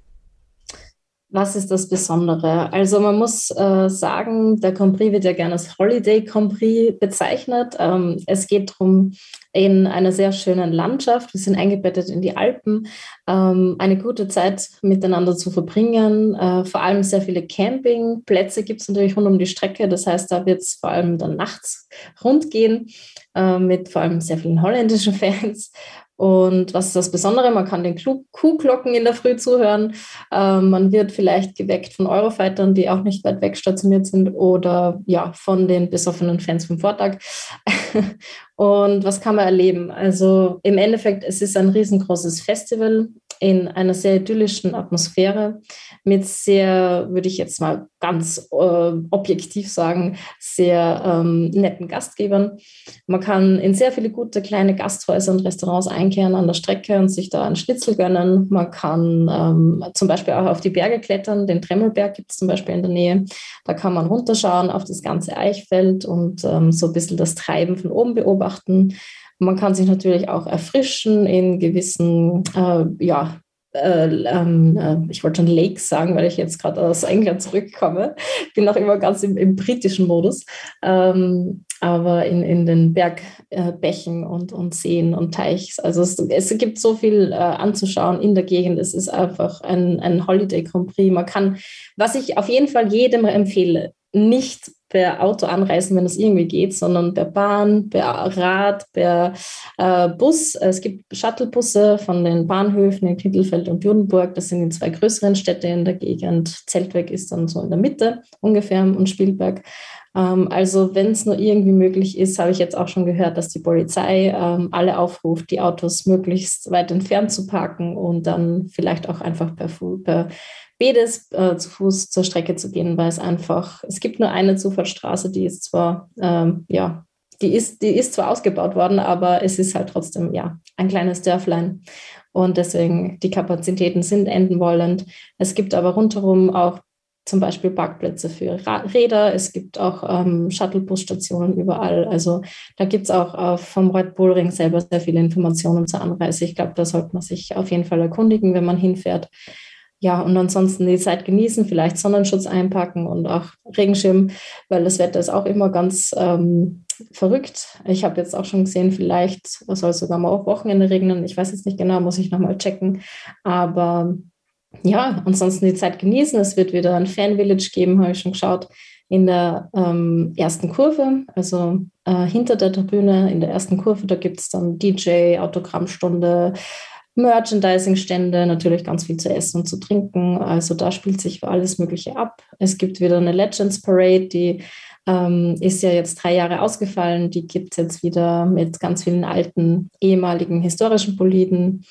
Speaker 3: Was ist das Besondere? Also man muss äh, sagen, der Prix wird ja gerne als Holiday Prix bezeichnet. Ähm, es geht darum, in einer sehr schönen Landschaft, wir sind eingebettet in die Alpen, ähm, eine gute Zeit miteinander zu verbringen. Äh, vor allem sehr viele Campingplätze gibt es natürlich rund um die Strecke. Das heißt, da wird es vor allem dann nachts rund gehen äh, mit vor allem sehr vielen holländischen <laughs> Fans. Und was ist das Besondere? Man kann den Kuhglocken in der Früh zuhören. Ähm, man wird vielleicht geweckt von Eurofightern, die auch nicht weit weg stationiert sind, oder ja, von den besoffenen Fans vom Vortag. <laughs> Und was kann man erleben? Also im Endeffekt, es ist ein riesengroßes Festival in einer sehr idyllischen Atmosphäre mit sehr, würde ich jetzt mal ganz äh, objektiv sagen, sehr ähm, netten Gastgebern. Man kann in sehr viele gute kleine Gasthäuser und Restaurants einkehren an der Strecke und sich da einen Schnitzel gönnen. Man kann ähm, zum Beispiel auch auf die Berge klettern. Den Tremmelberg gibt es zum Beispiel in der Nähe. Da kann man runterschauen auf das ganze Eichfeld und ähm, so ein bisschen das Treiben von oben beobachten. Man kann sich natürlich auch erfrischen in gewissen äh, ja, äh, ähm, äh, ich wollte schon Lakes sagen, weil ich jetzt gerade aus England zurückkomme. Bin noch immer ganz im, im britischen Modus. Ähm, aber in, in den Bergbächen äh, und, und Seen und Teichs. Also es, es gibt so viel äh, anzuschauen in der Gegend. Es ist einfach ein, ein Holiday Grand Prix. Man kann, was ich auf jeden Fall jedem empfehle, nicht per Auto anreisen, wenn es irgendwie geht, sondern per Bahn, per Rad, per äh, Bus. Es gibt Shuttlebusse von den Bahnhöfen in Kittelfeld und Judenburg. Das sind die zwei größeren Städte in der Gegend. Zeltweg ist dann so in der Mitte ungefähr und Spielberg. Ähm, also wenn es nur irgendwie möglich ist, habe ich jetzt auch schon gehört, dass die Polizei ähm, alle aufruft, die Autos möglichst weit entfernt zu parken und dann vielleicht auch einfach per, per Bedes äh, zu Fuß zur Strecke zu gehen, weil es einfach, es gibt nur eine Zufahrtsstraße, die ist zwar, ähm, ja, die ist, die ist zwar ausgebaut worden, aber es ist halt trotzdem, ja, ein kleines Dörflein. Und deswegen, die Kapazitäten sind enden wollend. Es gibt aber rundherum auch zum Beispiel Parkplätze für Räder. Es gibt auch ähm, Shuttlebus-Stationen überall. Also da gibt es auch äh, vom Red Bull Ring selber sehr viele Informationen zur Anreise. Ich glaube, da sollte man sich auf jeden Fall erkundigen, wenn man hinfährt ja, und ansonsten die Zeit genießen, vielleicht Sonnenschutz einpacken und auch Regenschirm, weil das Wetter ist auch immer ganz ähm, verrückt. Ich habe jetzt auch schon gesehen, vielleicht soll es sogar mal auf Wochenende regnen. Ich weiß jetzt nicht genau, muss ich nochmal checken. Aber ja, ansonsten die Zeit genießen. Es wird wieder ein Fan-Village geben, habe ich schon geschaut, in der ähm, ersten Kurve, also äh, hinter der Tribüne in der ersten Kurve. Da gibt es dann DJ, Autogrammstunde, Merchandising-Stände, natürlich ganz viel zu essen und zu trinken. Also da spielt sich alles Mögliche ab. Es gibt wieder eine Legends Parade, die ähm, ist ja jetzt drei Jahre ausgefallen. Die gibt es jetzt wieder mit ganz vielen alten, ehemaligen historischen Boliden.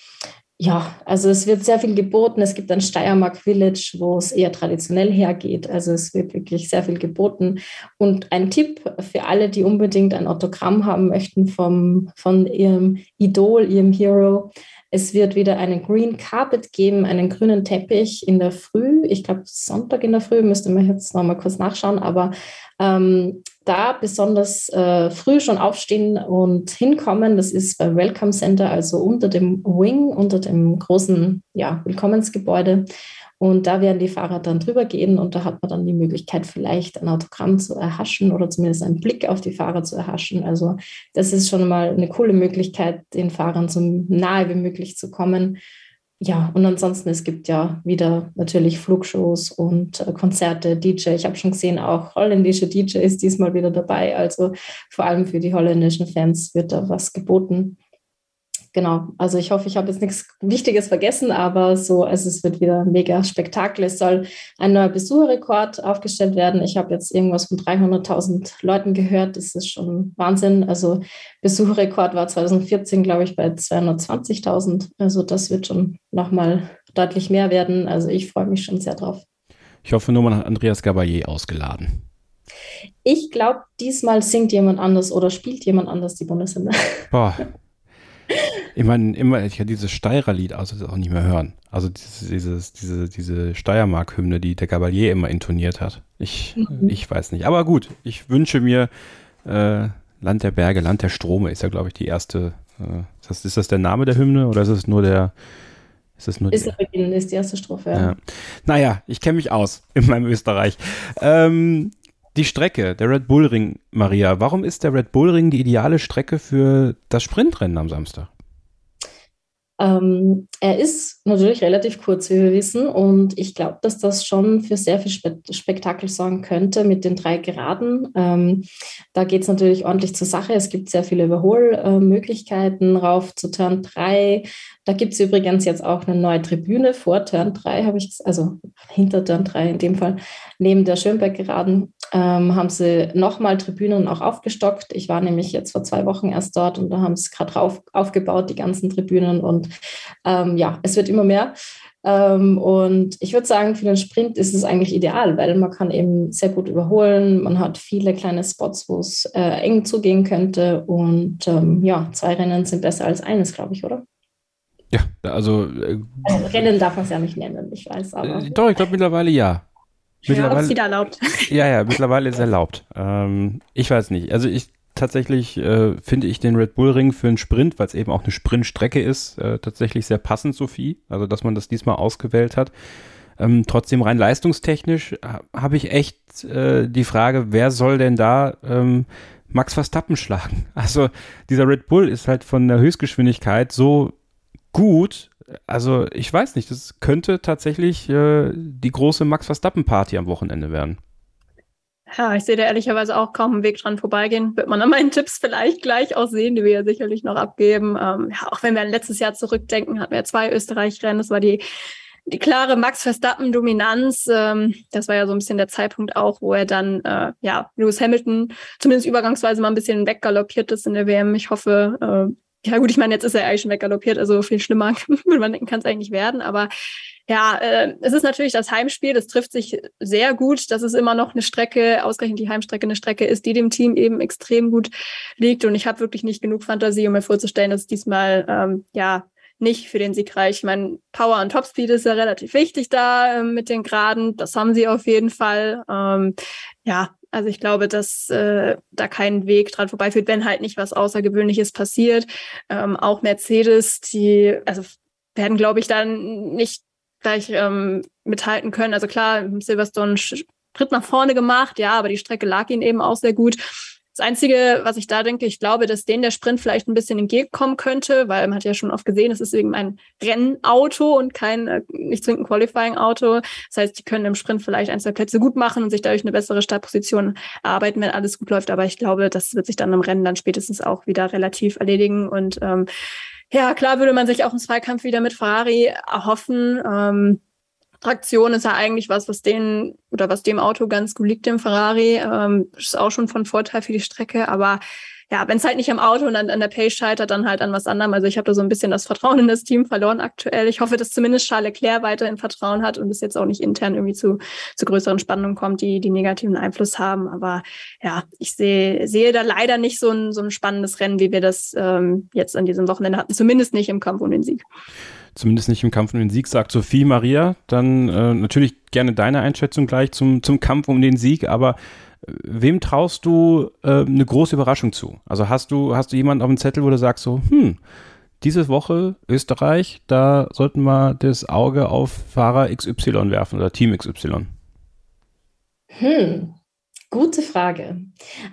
Speaker 3: Ja, also es wird sehr viel geboten. Es gibt ein Steiermark Village, wo es eher traditionell hergeht. Also es wird wirklich sehr viel geboten. Und ein Tipp für alle, die unbedingt ein Autogramm haben möchten vom, von ihrem Idol, ihrem Hero. Es wird wieder einen Green Carpet geben, einen grünen Teppich in der Früh. Ich glaube, Sonntag in der Früh, müsste man jetzt noch mal kurz nachschauen, aber ähm, da besonders äh, früh schon aufstehen und hinkommen. Das ist beim Welcome Center, also unter dem Wing, unter dem großen ja, Willkommensgebäude. Und da werden die Fahrer dann drüber gehen und da hat man dann die Möglichkeit, vielleicht ein Autogramm zu erhaschen oder zumindest einen Blick auf die Fahrer zu erhaschen. Also das ist schon mal eine coole Möglichkeit, den Fahrern so nahe wie möglich zu kommen. Ja, und ansonsten, es gibt ja wieder natürlich Flugshows und äh, Konzerte, DJ. Ich habe schon gesehen, auch holländische DJ ist diesmal wieder dabei. Also vor allem für die holländischen Fans wird da was geboten genau, also ich hoffe, ich habe jetzt nichts Wichtiges vergessen, aber so, also es wird wieder mega Spektakel. Es soll ein neuer Besucherrekord aufgestellt werden. Ich habe jetzt irgendwas von 300.000 Leuten gehört. Das ist schon Wahnsinn. Also Besucherrekord war 2014, glaube ich, bei 220.000. Also das wird schon nochmal deutlich mehr werden. Also ich freue mich schon sehr drauf.
Speaker 1: Ich hoffe nur, man hat Andreas Gabayé ausgeladen.
Speaker 3: Ich glaube, diesmal singt jemand anders oder spielt jemand anders die Bundeshymne.
Speaker 1: Boah, Ich meine, immer, ich kann dieses Steirer-Lied also auch nicht mehr hören. Also dieses, dieses, diese, diese Steiermark-Hymne, die der Gabalier immer intoniert hat. Ich, mhm. ich weiß nicht. Aber gut, ich wünsche mir äh, Land der Berge, Land der Strome ist ja, glaube ich, die erste. Äh, ist, das, ist das der Name der Hymne oder ist es nur der. Ist es nur
Speaker 3: ist der Beginn, ist die erste Strophe, ja.
Speaker 1: ja. Naja, ich kenne mich aus in meinem Österreich. Ähm, die Strecke, der Red Bull Ring, Maria. Warum ist der Red Bull Ring die ideale Strecke für das Sprintrennen am Samstag?
Speaker 3: Ähm, er ist natürlich relativ kurz, wie wir wissen, und ich glaube, dass das schon für sehr viel Spe Spektakel sorgen könnte mit den drei Geraden. Ähm, da geht es natürlich ordentlich zur Sache. Es gibt sehr viele Überholmöglichkeiten äh, rauf zu Turn 3. Da gibt es übrigens jetzt auch eine neue Tribüne vor Turn 3, habe ich, also hinter Turn 3 in dem Fall, neben der Schönberg-Geraden ähm, haben sie nochmal Tribünen auch aufgestockt. Ich war nämlich jetzt vor zwei Wochen erst dort und da haben sie gerade auf, aufgebaut, die ganzen Tribünen. Und ähm, ja, es wird immer mehr. Ähm, und ich würde sagen, für den Sprint ist es eigentlich ideal, weil man kann eben sehr gut überholen. Man hat viele kleine Spots, wo es äh, eng zugehen könnte. Und ähm, ja, zwei Rennen sind besser als eines, glaube ich, oder?
Speaker 1: Ja, also, äh,
Speaker 3: also Rennen darf man es ja nicht nennen, ich weiß, aber.
Speaker 1: Äh, doch, ich glaube mittlerweile ja.
Speaker 2: Mittlerweile, ja, wieder erlaubt.
Speaker 1: Ja, ja, mittlerweile ist erlaubt. Ähm, ich weiß nicht. Also ich tatsächlich äh, finde ich den Red Bull Ring für einen Sprint, weil es eben auch eine Sprintstrecke ist, äh, tatsächlich sehr passend, Sophie. Also dass man das diesmal ausgewählt hat. Ähm, trotzdem rein leistungstechnisch äh, habe ich echt äh, die Frage, wer soll denn da ähm, Max Verstappen schlagen? <laughs> Also dieser Red Bull ist halt von der Höchstgeschwindigkeit so gut, also ich weiß nicht, das könnte tatsächlich äh, die große Max Verstappen-Party am Wochenende werden.
Speaker 2: Ja, ich sehe da ehrlicherweise auch kaum einen Weg dran vorbeigehen. Wird man an meinen Tipps vielleicht gleich auch sehen, die wir ja sicherlich noch abgeben. Ähm, ja, auch wenn wir an letztes Jahr zurückdenken, hatten wir zwei Österreich-Rennen. Das war die, die klare Max Verstappen-Dominanz. Ähm, das war ja so ein bisschen der Zeitpunkt auch, wo er dann, äh, ja, Lewis Hamilton zumindest übergangsweise mal ein bisschen weggaloppiert ist in der WM. Ich hoffe, äh, ja gut, ich meine, jetzt ist er eigentlich schon weggaloppiert, also viel schlimmer, <laughs> würde man denken, kann es eigentlich werden. Aber ja, äh, es ist natürlich das Heimspiel, das trifft sich sehr gut, dass es immer noch eine Strecke, ausgerechnet die Heimstrecke, eine Strecke ist, die dem Team eben extrem gut liegt. Und ich habe wirklich nicht genug Fantasie, um mir vorzustellen, dass es diesmal ähm, ja nicht für den Sieg reicht. Ich meine, Power und Topspeed ist ja relativ wichtig da ähm, mit den Graden. Das haben sie auf jeden Fall. Ähm, ja, also ich glaube, dass äh, da kein Weg dran vorbeiführt, wenn halt nicht was Außergewöhnliches passiert. Ähm, auch Mercedes, die also werden, glaube ich, dann nicht gleich ähm, mithalten können. Also klar, Silverstone Schritt nach vorne gemacht, ja, aber die Strecke lag ihnen eben auch sehr gut. Das Einzige, was ich da denke, ich glaube, dass denen der Sprint vielleicht ein bisschen entgegenkommen könnte, weil man hat ja schon oft gesehen, es ist eben ein Rennauto und kein äh, nicht zwingend Qualifying-Auto. Das heißt, die können im Sprint vielleicht ein, zwei Plätze gut machen und sich dadurch eine bessere Startposition erarbeiten, wenn alles gut läuft. Aber ich glaube, das wird sich dann im Rennen dann spätestens auch wieder relativ erledigen. Und ähm, ja, klar würde man sich auch einen Zweikampf wieder mit Ferrari erhoffen. Ähm, Traktion ist ja eigentlich was, was denen oder was dem Auto ganz gut liegt, dem Ferrari. Ähm, ist auch schon von Vorteil für die Strecke, aber ja, wenn es halt nicht am Auto und an, an der Pace scheitert, dann halt an was anderem. Also ich habe da so ein bisschen das Vertrauen in das Team verloren aktuell. Ich hoffe, dass zumindest Charles Leclerc weiterhin Vertrauen hat und es jetzt auch nicht intern irgendwie zu, zu größeren Spannungen kommt, die die negativen Einfluss haben. Aber ja, ich sehe sehe da leider nicht so ein, so ein spannendes Rennen, wie wir das ähm, jetzt an diesem Wochenende hatten. Zumindest nicht im Kampf um den Sieg
Speaker 1: zumindest nicht im Kampf um den Sieg, sagt Sophie Maria. Dann äh, natürlich gerne deine Einschätzung gleich zum, zum Kampf um den Sieg, aber wem traust du äh, eine große Überraschung zu? Also hast du, hast du jemanden auf dem Zettel, wo du sagst so, hm, diese Woche Österreich, da sollten wir das Auge auf Fahrer XY werfen oder Team XY?
Speaker 3: Hm, Gute Frage.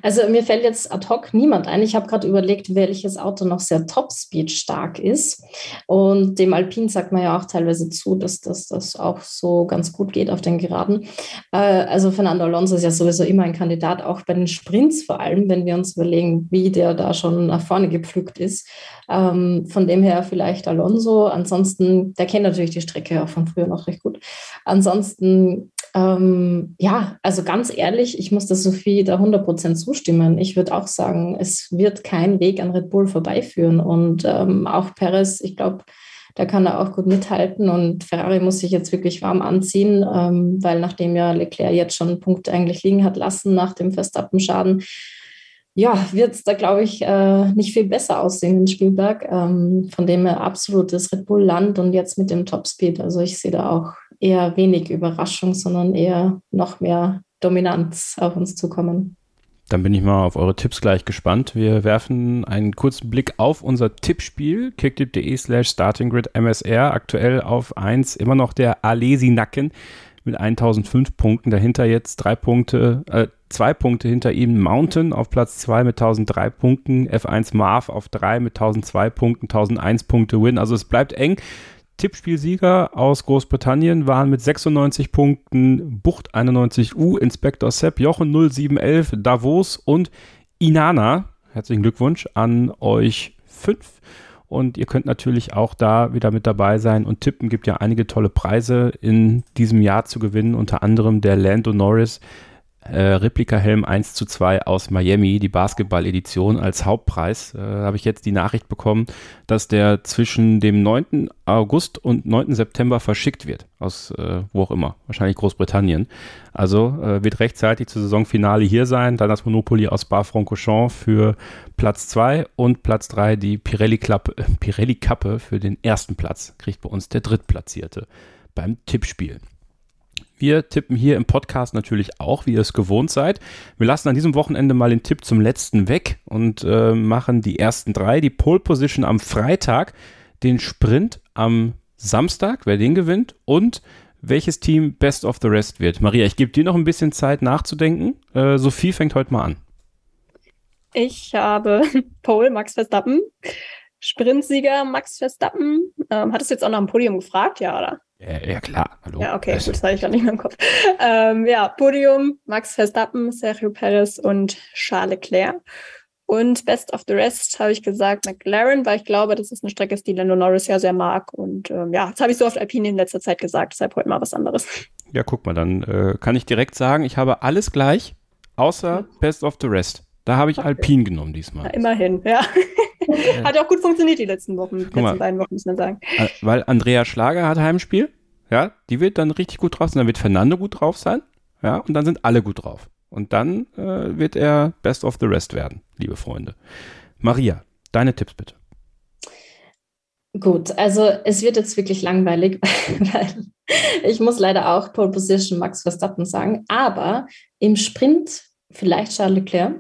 Speaker 3: Also mir fällt jetzt ad hoc niemand ein. Ich habe gerade überlegt, welches Auto noch sehr Top-Speed stark ist. Und dem Alpin sagt man ja auch teilweise zu, dass, dass das auch so ganz gut geht auf den Geraden. Äh, also Fernando Alonso ist ja sowieso immer ein Kandidat, auch bei den Sprints vor allem, wenn wir uns überlegen, wie der da schon nach vorne gepflückt ist. Ähm, von dem her vielleicht Alonso. Ansonsten, der kennt natürlich die Strecke auch von früher noch recht gut. Ansonsten ähm, ja, also ganz ehrlich, ich muss der Sophie da 100% zustimmen. Ich würde auch sagen, es wird kein Weg an Red Bull vorbeiführen. Und ähm, auch Perez, ich glaube, da kann er auch gut mithalten. Und Ferrari muss sich jetzt wirklich warm anziehen, ähm, weil nachdem ja Leclerc jetzt schon Punkte eigentlich liegen hat lassen nach dem Verstappen-Schaden, ja, wird es da, glaube ich, äh, nicht viel besser aussehen in Spielberg, ähm, von dem er absolutes Red Bull-Land und jetzt mit dem Topspeed. Also ich sehe da auch eher wenig Überraschung, sondern eher noch mehr Dominanz auf uns zukommen.
Speaker 1: Dann bin ich mal auf eure Tipps gleich gespannt. Wir werfen einen kurzen Blick auf unser Tippspiel, kicktip.de slash startinggrid MSR, aktuell auf 1 immer noch der Alesi Nacken mit 1005 Punkten. Dahinter jetzt drei Punkte, äh, zwei Punkte hinter ihm Mountain auf Platz 2 mit 1003 Punkten, F1 Marv auf 3 mit 1002 Punkten, 1001 Punkte Win. Also es bleibt eng. Tippspielsieger aus Großbritannien waren mit 96 Punkten Bucht 91U, Inspector Sepp, Jochen 0711, Davos und Inana. Herzlichen Glückwunsch an euch fünf. Und ihr könnt natürlich auch da wieder mit dabei sein und tippen. Gibt ja einige tolle Preise in diesem Jahr zu gewinnen, unter anderem der Lando Norris äh, Replika-Helm 1 zu 2 aus Miami, die Basketball-Edition als Hauptpreis. Äh, habe ich jetzt die Nachricht bekommen, dass der zwischen dem 9. August und 9. September verschickt wird. Aus äh, wo auch immer, wahrscheinlich Großbritannien. Also äh, wird rechtzeitig zur Saisonfinale hier sein. Dann das Monopoly aus Bar-Francorchamps für Platz 2 und Platz 3 die Pirelli-Kappe Pirelli für den ersten Platz. Kriegt bei uns der Drittplatzierte beim Tippspiel. Wir tippen hier im Podcast natürlich auch, wie ihr es gewohnt seid. Wir lassen an diesem Wochenende mal den Tipp zum letzten weg und äh, machen die ersten drei. Die Pole Position am Freitag, den Sprint am Samstag, wer den gewinnt und welches Team Best of the Rest wird. Maria, ich gebe dir noch ein bisschen Zeit nachzudenken. Äh, Sophie fängt heute mal an.
Speaker 2: Ich habe <laughs> Pole Max Verstappen, Sprintsieger Max Verstappen. Ähm, hattest du jetzt auch nach dem Podium gefragt, ja, oder?
Speaker 1: Ja, ja, klar. Hallo.
Speaker 2: Ja, okay, gut, das hatte ich gerade nicht mehr im Kopf. Ähm, ja, Podium, Max Verstappen, Sergio Perez und Charles Leclerc. Und Best of the Rest habe ich gesagt McLaren, weil ich glaube, das ist eine Strecke, die Lando Norris ja sehr mag. Und ähm, ja, das habe ich so oft Alpine in letzter Zeit gesagt, deshalb heute mal was anderes.
Speaker 1: Ja, guck mal, dann äh, kann ich direkt sagen, ich habe alles gleich, außer. Best of the Rest. Da habe ich okay. Alpine genommen diesmal.
Speaker 2: Ja, immerhin, ja. <laughs> <laughs> hat auch gut funktioniert die letzten Wochen, die letzten mal, beiden Wochen, muss man sagen.
Speaker 1: Äh, weil Andrea Schlager hat Heimspiel, ja, die wird dann richtig gut drauf sein, dann wird Fernando gut drauf sein, ja, und dann sind alle gut drauf. Und dann äh, wird er Best of the Rest werden, liebe Freunde. Maria, deine Tipps bitte.
Speaker 3: Gut, also es wird jetzt wirklich langweilig, <laughs> weil ich muss leider auch Pole Position Max Verstappen sagen, aber im Sprint vielleicht Charles Leclerc,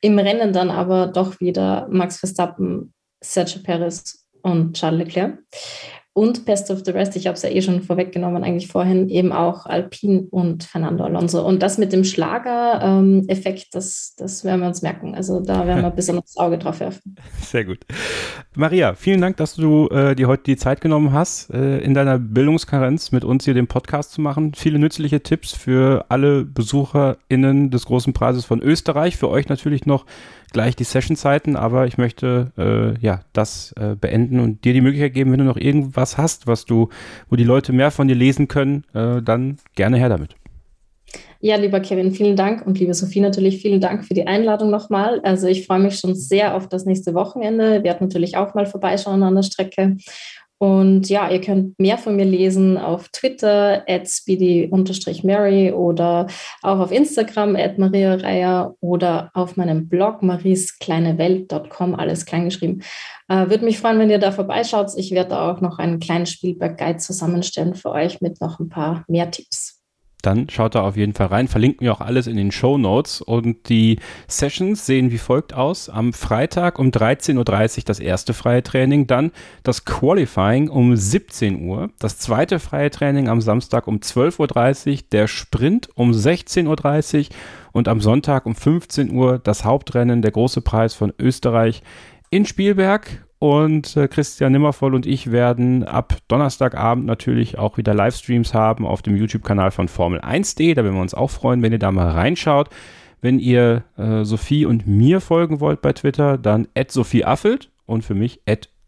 Speaker 3: im Rennen dann aber doch wieder Max Verstappen, Sergio Perez und Charles Leclerc. Und Best of the Rest, ich habe es ja eh schon vorweggenommen, eigentlich vorhin eben auch Alpine und Fernando Alonso. Und das mit dem Schlager-Effekt, das, das werden wir uns merken. Also da werden wir ein das Auge drauf werfen. <laughs>
Speaker 1: Sehr gut. Maria, vielen Dank, dass du äh, dir heute die Zeit genommen hast, äh, in deiner Bildungskarenz mit uns hier den Podcast zu machen. Viele nützliche Tipps für alle BesucherInnen des Großen Preises von Österreich. Für euch natürlich noch gleich die Sessionzeiten, aber ich möchte äh, ja das äh, beenden und dir die Möglichkeit geben, wenn du noch irgendwas hast, was du, wo die Leute mehr von dir lesen können, äh, dann gerne her damit.
Speaker 3: Ja, lieber Kevin, vielen Dank und liebe Sophie natürlich vielen Dank für die Einladung nochmal. Also ich freue mich schon sehr auf das nächste Wochenende. Wir werden natürlich auch mal vorbeischauen an der Strecke und ja, ihr könnt mehr von mir lesen auf Twitter, at speedy-mary oder auch auf Instagram, at Maria Reier oder auf meinem Blog marieskleinewelt.com, alles kleingeschrieben. Äh, Würde mich freuen, wenn ihr da vorbeischaut. Ich werde da auch noch einen kleinen Spielberg-Guide zusammenstellen für euch mit noch ein paar mehr Tipps
Speaker 1: dann schaut da auf jeden Fall rein. Verlinken wir auch alles in den Show Notes. Und die Sessions sehen wie folgt aus. Am Freitag um 13.30 Uhr das erste freie Training, dann das Qualifying um 17 Uhr, das zweite freie Training am Samstag um 12.30 Uhr, der Sprint um 16.30 Uhr und am Sonntag um 15 Uhr das Hauptrennen, der große Preis von Österreich in Spielberg. Und äh, Christian Nimmervoll und ich werden ab Donnerstagabend natürlich auch wieder Livestreams haben auf dem YouTube-Kanal von Formel 1D. Da werden wir uns auch freuen, wenn ihr da mal reinschaut. Wenn ihr äh, Sophie und mir folgen wollt bei Twitter, dann Sophie Affelt und für mich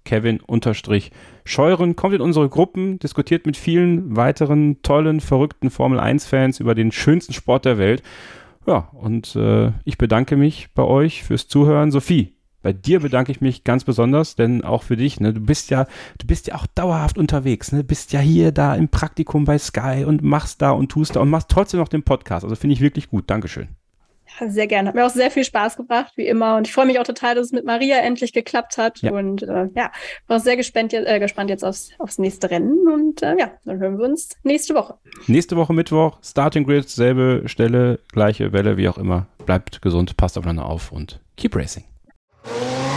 Speaker 1: Kevin-Scheuren. Kommt in unsere Gruppen, diskutiert mit vielen weiteren tollen, verrückten Formel 1-Fans über den schönsten Sport der Welt. Ja, und äh, ich bedanke mich bei euch fürs Zuhören. Sophie, bei dir bedanke ich mich ganz besonders, denn auch für dich, ne, du bist ja, du bist ja auch dauerhaft unterwegs, ne, bist ja hier da im Praktikum bei Sky und machst da und tust da und machst trotzdem noch den Podcast. Also finde ich wirklich gut. Dankeschön.
Speaker 2: sehr gerne. Hat mir auch sehr viel Spaß gebracht, wie immer. Und ich freue mich auch total, dass es mit Maria endlich geklappt hat.
Speaker 1: Ja.
Speaker 2: Und äh, ja, bin auch sehr gespannt, äh, gespannt jetzt aufs, aufs nächste Rennen. Und äh, ja, dann hören wir uns nächste Woche.
Speaker 1: Nächste Woche Mittwoch, Starting Grid, selbe Stelle, gleiche Welle, wie auch immer. Bleibt gesund, passt aufeinander auf und keep racing.